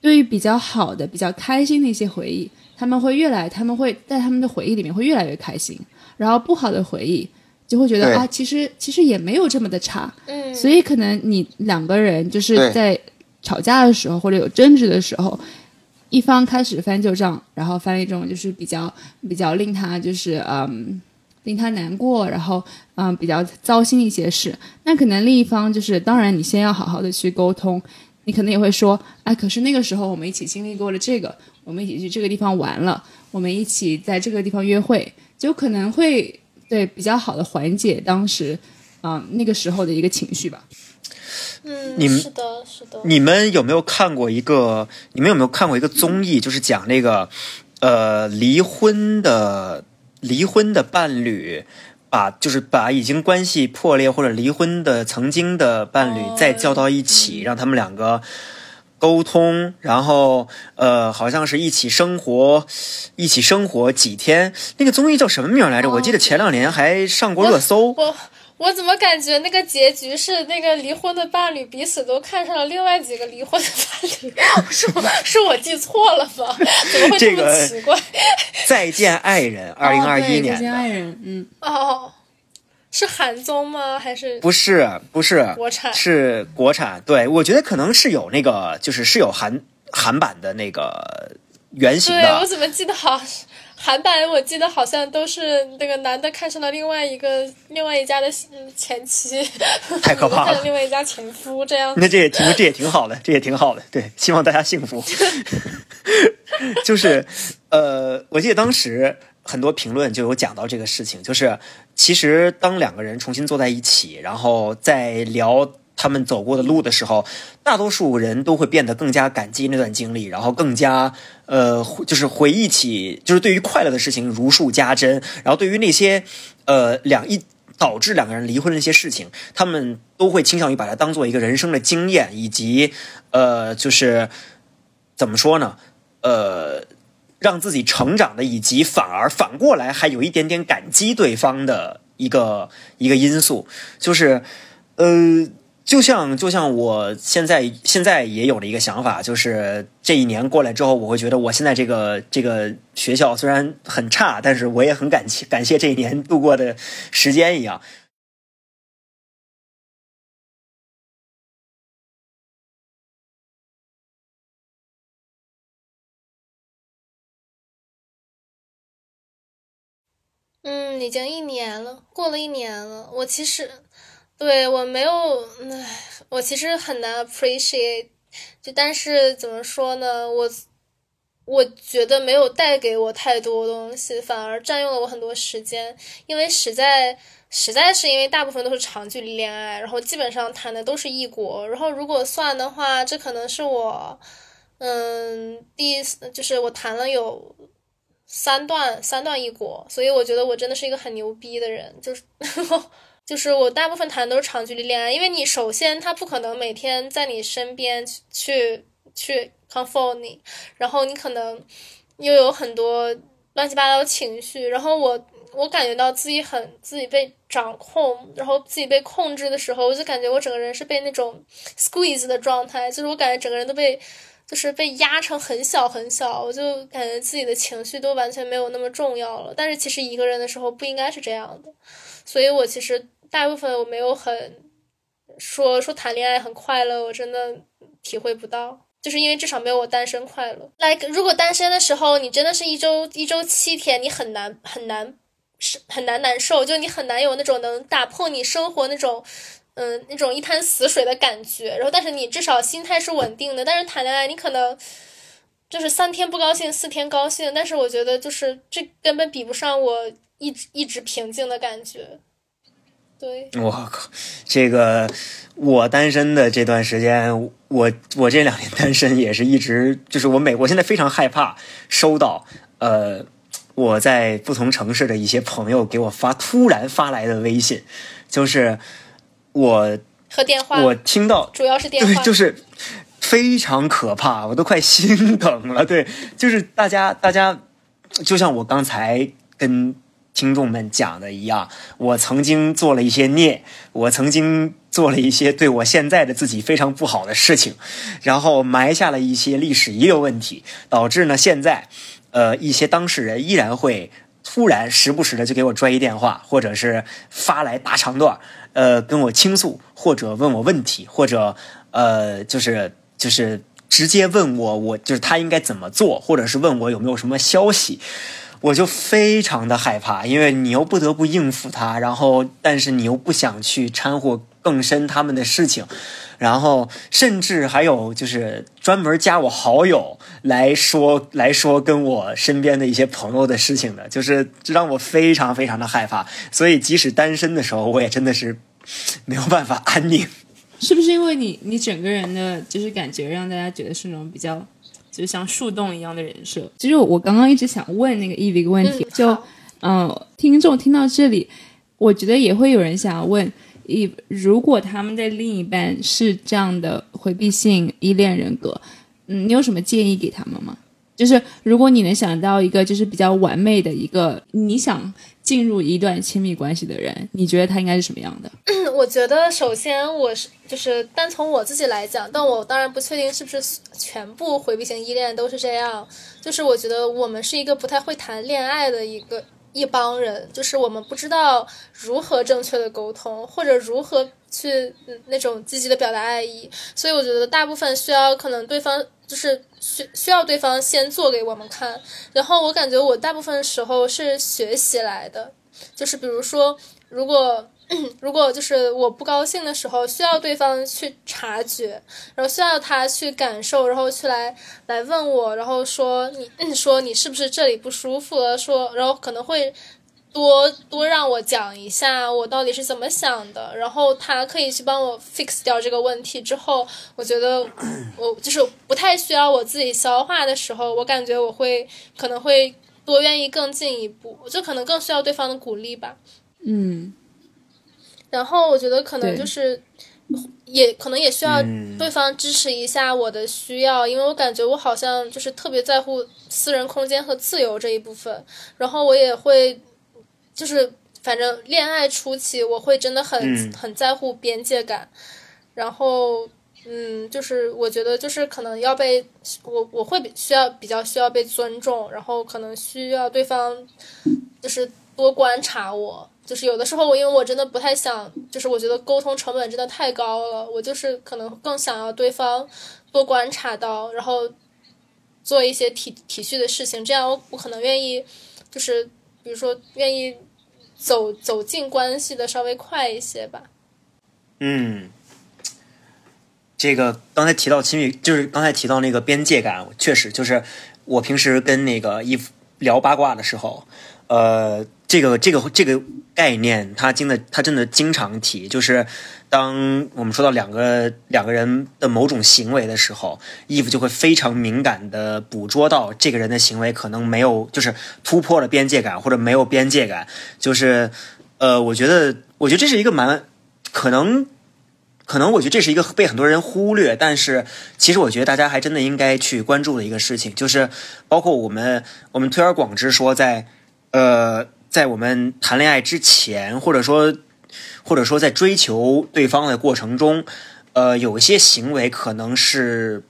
对于比较好的、比较开心的一些回忆，他们会越来，他们会在他们的回忆里面会越来越开心。然后不好的回忆，就会觉得啊，其实其实也没有这么的差。嗯，所以可能你两个人就是在吵架的时候或者有争执的时候，一方开始翻旧账，然后翻一种就是比较比较令他就是嗯令他难过，然后嗯比较糟心一些事，那可能另一方就是当然你先要好好的去沟通，你可能也会说，哎，可是那个时候我们一起经历过了这个，我们一起去这个地方玩了，我们一起在这个地方约会，就可能会对比较好的缓解当时嗯那个时候的一个情绪吧。嗯，你们是的，是的，你们有没有看过一个？你们有没有看过一个综艺？就是讲那个，呃，离婚的离婚的伴侣，把就是把已经关系破裂或者离婚的曾经的伴侣哦再叫到一起，让他们两个沟通，然后呃，好像是一起生活，一起生活几天。那个综艺叫什么名来着？我记得前两年还上过热搜。我我怎么感觉那个结局是那个离婚的伴侣彼此都看上了另外几个离婚的伴侣？是我是我记错了吗？怎么会这么这个奇怪？再见爱人，二零二一年哦再见爱，人，嗯，哦，是韩综吗？还是不是不是国产是国产。对，我觉得可能是有那个，就是是有韩韩版的那个原型的。对我怎么记得好韩版？我记得好像都是那个男的看上了另外一个另外一家的嗯前妻，太可怕了 另外一家前夫，这样那这也挺这也挺好的，这也挺好的。对，希望大家幸福。就是，呃，我记得当时很多评论就有讲到这个事情，就是其实当两个人重新坐在一起，然后再聊他们走过的路的时候，大多数人都会变得更加感激那段经历，然后更加呃，就是回忆起，就是对于快乐的事情如数家珍，然后对于那些呃两一。导致两个人离婚的一些事情，他们都会倾向于把它当做一个人生的经验，以及呃，就是怎么说呢？呃，让自己成长的，以及反而反过来还有一点点感激对方的一个一个因素，就是呃，就像就像我现在现在也有了一个想法，就是这一年过来之后，我会觉得我现在这个这个学校虽然很差，但是我也很感谢感谢这一年度过的时间一样。嗯，已经一年了，过了一年了。我其实对我没有，唉，我其实很难 appreciate，就但是怎么说呢，我我觉得没有带给我太多东西，反而占用了我很多时间，因为实在实在是因为大部分都是长距离恋爱，然后基本上谈的都是异国，然后如果算的话，这可能是我嗯第就是我谈了有。三段三段异国，所以我觉得我真的是一个很牛逼的人，就是 就是我大部分谈的都是长距离恋爱，因为你首先他不可能每天在你身边去去去 comfort 你，然后你可能又有很多乱七八糟的情绪，然后我我感觉到自己很自己被掌控，然后自己被控制的时候，我就感觉我整个人是被那种 squeeze 的状态，就是我感觉整个人都被。就是被压成很小很小，我就感觉自己的情绪都完全没有那么重要了。但是其实一个人的时候不应该是这样的，所以我其实大部分我没有很说说谈恋爱很快乐，我真的体会不到，就是因为至少没有我单身快乐。like 如果单身的时候，你真的是一周一周七天，你很难很难是很难难受，就你很难有那种能打破你生活那种，嗯，那种一滩死水的感觉。然后，但是你至少心态是稳定的。但是谈恋爱，你可能就是三天不高兴，四天高兴。但是我觉得，就是这根本比不上我一直一直平静的感觉。对，我靠，这个我单身的这段时间，我我这两年单身也是一直就是我每我现在非常害怕收到呃。我在不同城市的一些朋友给我发突然发来的微信，就是我和电话，我听到主要是电话，就是非常可怕，我都快心疼了。对，就是大家大家，就像我刚才跟听众们讲的一样，我曾经做了一些孽，我曾经做了一些对我现在的自己非常不好的事情，然后埋下了一些历史遗留问题，导致呢现在。呃，一些当事人依然会突然时不时的就给我拽一电话，或者是发来大长段，呃，跟我倾诉，或者问我问题，或者呃，就是就是直接问我，我就是他应该怎么做，或者是问我有没有什么消息，我就非常的害怕，因为你又不得不应付他，然后但是你又不想去掺和更深他们的事情。然后，甚至还有就是专门加我好友来说来说跟我身边的一些朋友的事情的，就是让我非常非常的害怕。所以，即使单身的时候，我也真的是没有办法安宁。是不是因为你你整个人的就是感觉让大家觉得是那种比较就像树洞一样的人设？其实我刚刚一直想问那个 Eve 一个问题，就嗯，听众听到这里，我觉得也会有人想要问。Eve，如果他们的另一半是这样的回避性依恋人格，嗯，你有什么建议给他们吗？就是如果你能想到一个就是比较完美的一个你想进入一段亲密关系的人，你觉得他应该是什么样的？我觉得首先我是就是单从我自己来讲，但我当然不确定是不是全部回避型依恋都是这样。就是我觉得我们是一个不太会谈恋爱的一个。一帮人，就是我们不知道如何正确的沟通，或者如何去那种积极的表达爱意，所以我觉得大部分需要可能对方就是需需要对方先做给我们看，然后我感觉我大部分时候是学习来的，就是比如说如果。如果就是我不高兴的时候，需要对方去察觉，然后需要他去感受，然后去来来问我，然后说你 说你是不是这里不舒服了？说然后可能会多多让我讲一下我到底是怎么想的，然后他可以去帮我 fix 掉这个问题。之后我觉得 我就是不太需要我自己消化的时候，我感觉我会可能会多愿意更进一步，就可能更需要对方的鼓励吧。嗯。然后我觉得可能就是，也可能也需要对方支持一下我的需要，因为我感觉我好像就是特别在乎私人空间和自由这一部分。然后我也会，就是反正恋爱初期我会真的很很在乎边界感。然后嗯，就是我觉得就是可能要被我我会需要比较需要被尊重，然后可能需要对方就是多观察我。就是有的时候我因为我真的不太想，就是我觉得沟通成本真的太高了，我就是可能更想要对方多观察到，然后做一些体体恤的事情，这样我我可能愿意，就是比如说愿意走走进关系的稍微快一些吧。嗯，这个刚才提到亲密，就是刚才提到那个边界感，确实就是我平时跟那个一聊八卦的时候，呃。这个这个这个概念，他真的他真的经常提，就是当我们说到两个两个人的某种行为的时候，衣服就会非常敏感的捕捉到这个人的行为可能没有，就是突破了边界感或者没有边界感，就是呃，我觉得我觉得这是一个蛮可能 可能我觉得这是一个被很多人忽略，但是其实我觉得大家还真的应该去关注的一个事情，就是包括我们我们推而广之说在呃。在我们谈恋爱之前，或者说，或者说在追求对方的过程中，呃，有一些行为可能是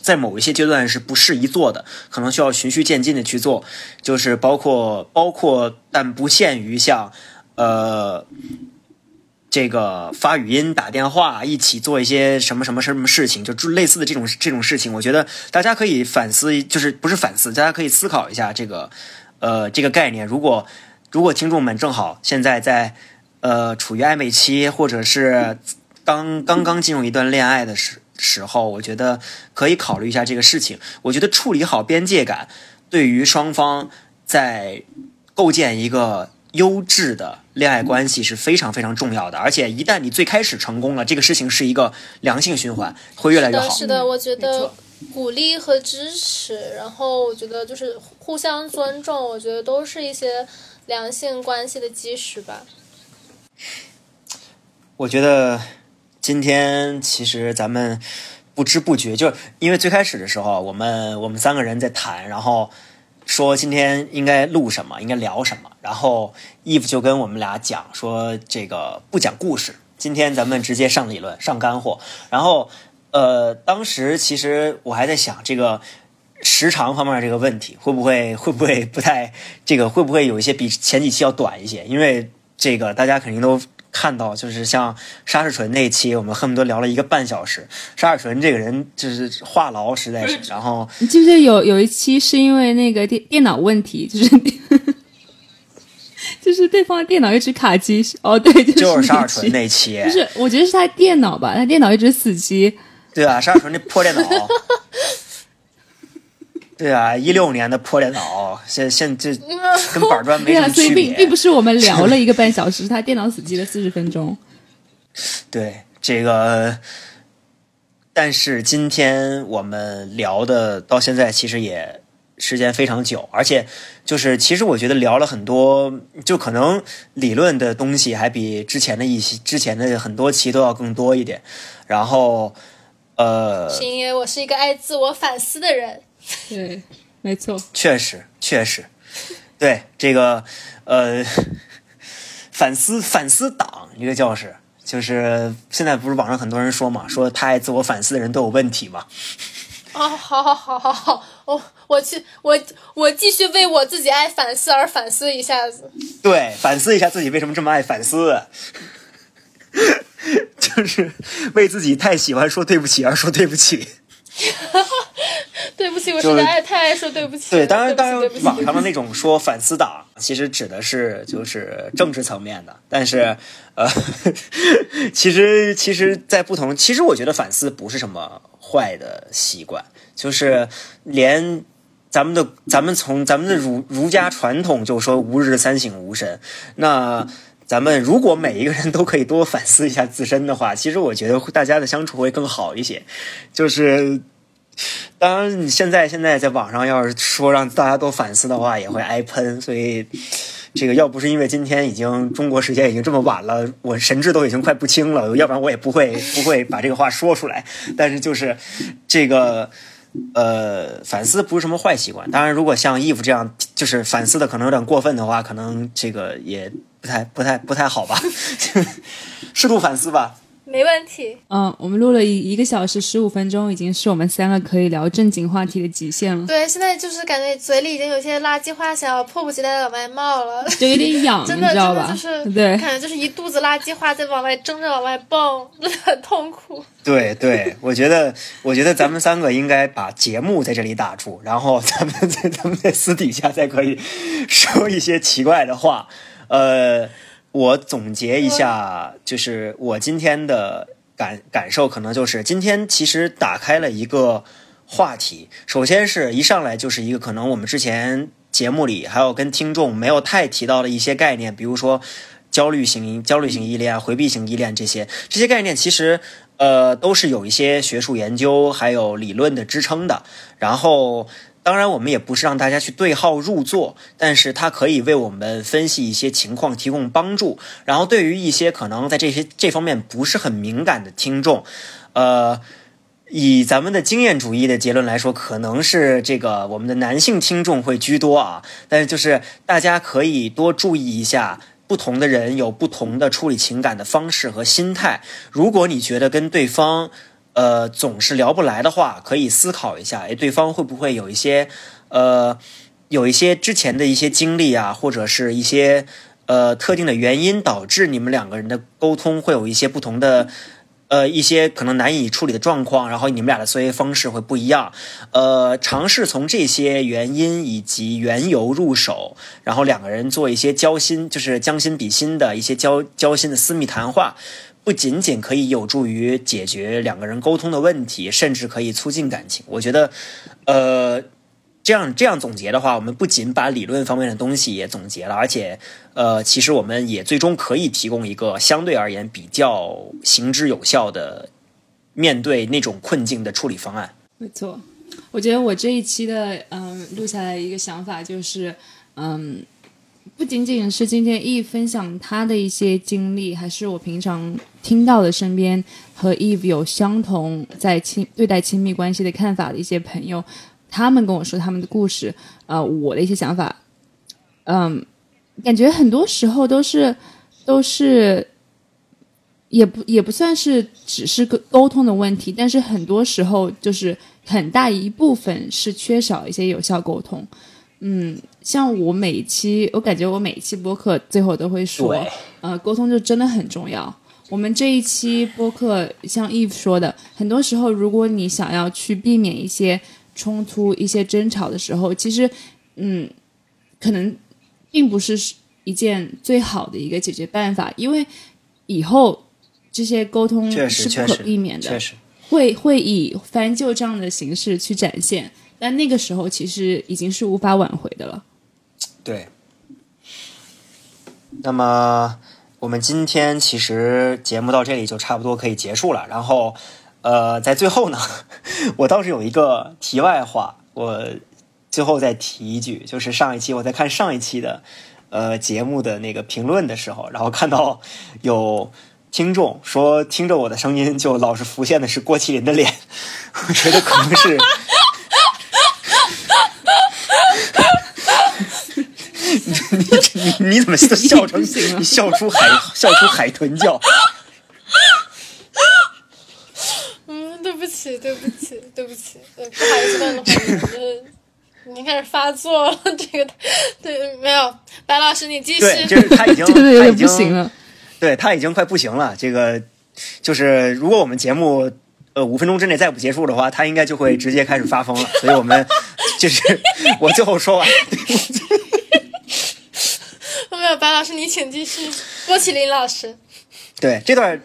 在某一些阶段是不适宜做的，可能需要循序渐进的去做，就是包括包括但不限于像呃这个发语音、打电话、一起做一些什么什么什么事情，就类似的这种这种事情，我觉得大家可以反思，就是不是反思，大家可以思考一下这个呃这个概念，如果。如果听众们正好现在在呃处于暧昧期，或者是刚刚刚进入一段恋爱的时时候，我觉得可以考虑一下这个事情。我觉得处理好边界感，对于双方在构建一个优质的恋爱关系是非常非常重要的。而且一旦你最开始成功了，这个事情是一个良性循环，会越来越好。是的，我觉得鼓励和支持，然后我觉得就是互相尊重，我觉得都是一些良性关系的基石吧。我觉得今天其实咱们不知不觉，就是因为最开始的时候，我们我们三个人在谈，然后说今天应该录什么，应该聊什么，然后 Eve 就跟我们俩讲说这个不讲故事，今天咱们直接上理论，上干货。然后呃，当时其实我还在想这个。时长方面这个问题会不会会不会不太这个会不会有一些比前几期要短一些？因为这个大家肯定都看到，就是像沙士纯那一期，我们恨不得聊了一个半小时。沙士纯这个人就是话痨，实在是。然后你记不记得有有一期是因为那个电电脑问题，就是 就是对方的电脑一直卡机，哦对，就是就是沙尔纯那期不，是，我觉得是他电脑吧，他电脑一直死机。对啊，沙尔纯那破电脑。对啊，一六年的破电脑，现现这 跟板砖没对啊，什么区所以并并。不是我们 聊了一个半小时，他电脑死机了四十分钟。对这个，但是今天我们聊的到现在其实也时间非常久，而且就是其实我觉得聊了很多，就可能理论的东西还比之前的一些之前的很多期都要更多一点。然后，呃，是因为我是一个爱自我反思的人。对，没错。确实，确实，对这个呃，反思反思党一个教室，就是现在不是网上很多人说嘛，说太爱自我反思的人都有问题嘛。哦，好好好好好，我我去我我继续为我自己爱反思而反思一下子。对，反思一下自己为什么这么爱反思，就是为自己太喜欢说对不起而说对不起。对不起，我就是实在爱太爱说对不起。对，当然，当然网上的那种说反思党，其实指的是就是政治层面的，但是呃，其实其实，在不同，其实我觉得反思不是什么坏的习惯，就是连咱们的咱们从咱们的儒儒家传统就说吾日三省吾身，那。咱们如果每一个人都可以多反思一下自身的话，其实我觉得大家的相处会更好一些。就是当然，你现在现在在网上要是说让大家都反思的话，也会挨喷。所以，这个要不是因为今天已经中国时间已经这么晚了，我神志都已经快不清了，要不然我也不会不会把这个话说出来。但是就是这个。呃，反思不是什么坏习惯。当然，如果像 Eve 这样，就是反思的可能有点过分的话，可能这个也不太、不太、不太好吧。适度反思吧。没问题。嗯，我们录了一一个小时十五分钟，已经是我们三个可以聊正经话题的极限了，对，现在就是感觉嘴里已经有些垃圾话想要迫不及待的往外冒了。就有点痒，真的，你知道吧？真的就是对，感觉就是一肚子垃圾话在往外争着往外蹦，真的很痛苦。对对，我觉得，我觉得咱们三个应该把节目在这里打住，然后咱们在咱们在私底下再可以说一些奇怪的话。呃，我总结一下，就是我今天的感感受，可能就是今天其实打开了一个话题。首先是一上来就是一个可能我们之前节目里还有跟听众没有太提到的一些概念，比如说焦虑型焦虑型依恋、回避型依恋这些这些概念，其实呃都是有一些学术研究还有理论的支撑的。然后，当然我们也不是让大家去对号入座，但是它可以为我们分析一些情况提供帮助。然后，对于一些可能在这些这方面不是很敏感的听众，呃。以咱们的经验主义的结论来说，可能是这个我们的男性听众会居多啊。但是就是大家可以多注意一下，不同的人有不同的处理情感的方式和心态。如果你觉得跟对方呃总是聊不来的话，可以思考一下，诶，对方会不会有一些呃有一些之前的一些经历啊，或者是一些呃特定的原因导致你们两个人的沟通会有一些不同的。呃，一些可能难以处理的状况，然后你们俩的思维方式会不一样。呃，尝试从这些原因以及缘由入手，然后两个人做一些交心，就是将心比心的一些交交心的私密谈话，不仅仅可以有助于解决两个人沟通的问题，甚至可以促进感情。我觉得，呃。这样这样总结的话，我们不仅把理论方面的东西也总结了，而且，呃，其实我们也最终可以提供一个相对而言比较行之有效的面对那种困境的处理方案。没错，我觉得我这一期的嗯录下来一个想法就是，嗯，不仅仅是今天 Eve 分享他的一些经历，还是我平常听到的身边和 Eve 有相同在亲对待亲密关系的看法的一些朋友。他们跟我说他们的故事，呃，我的一些想法，嗯，感觉很多时候都是都是，也不也不算是只是个沟通的问题，但是很多时候就是很大一部分是缺少一些有效沟通。嗯，像我每一期，我感觉我每一期播客最后都会说，呃，沟通就真的很重要。我们这一期播客像 Eve 说的，很多时候如果你想要去避免一些。冲突一些争吵的时候，其实，嗯，可能并不是一件最好的一个解决办法，因为以后这些沟通是不可避免的，会会以翻旧账的形式去展现，但那个时候其实已经是无法挽回的了。对。那么我们今天其实节目到这里就差不多可以结束了，然后。呃，在最后呢，我倒是有一个题外话，我最后再提一句，就是上一期我在看上一期的呃节目的那个评论的时候，然后看到有听众说听着我的声音就老是浮现的是郭麒麟的脸，我觉得可能是，你你你怎么笑成 你笑出海笑出海豚叫？嗯对不起，对不起，对不起，不好意思，观众朋友们，已经开始发作了。这个，对，没有，白老师，你继续。对，就是他已经，他已经不行了。对他已经快不行了。这个，就是如果我们节目呃五分钟之内再不结束的话，他应该就会直接开始发疯了。所以我们就是我最后说完。没有，白老师，你请继续。郭麒麟老师，对这段。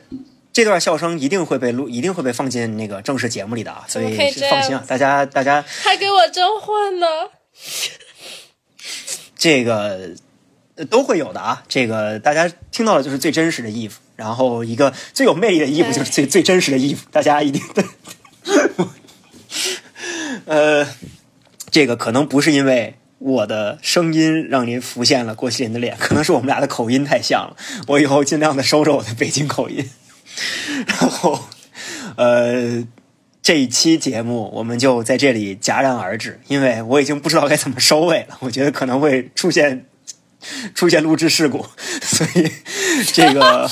这段笑声一定会被录，一定会被放进那个正式节目里的啊！所以放心啊，大家大家还给我征婚呢，这个都会有的啊！这个大家听到的就是最真实的衣服，然后一个最有魅力的衣服就是最最真实的衣服，大家一定 呃，这个可能不是因为我的声音让您浮现了郭麒麟的脸，可能是我们俩的口音太像了。我以后尽量的收着我的北京口音。然后，呃，这一期节目我们就在这里戛然而止，因为我已经不知道该怎么收尾了。我觉得可能会出现出现录制事故，所以这个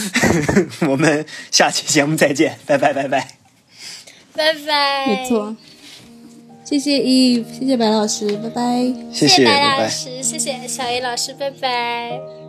我们下期节目再见，拜拜拜拜拜拜，没错，谢谢 Eve，谢谢白老师，拜拜，谢谢白老师，谢谢小 A 老师，拜拜。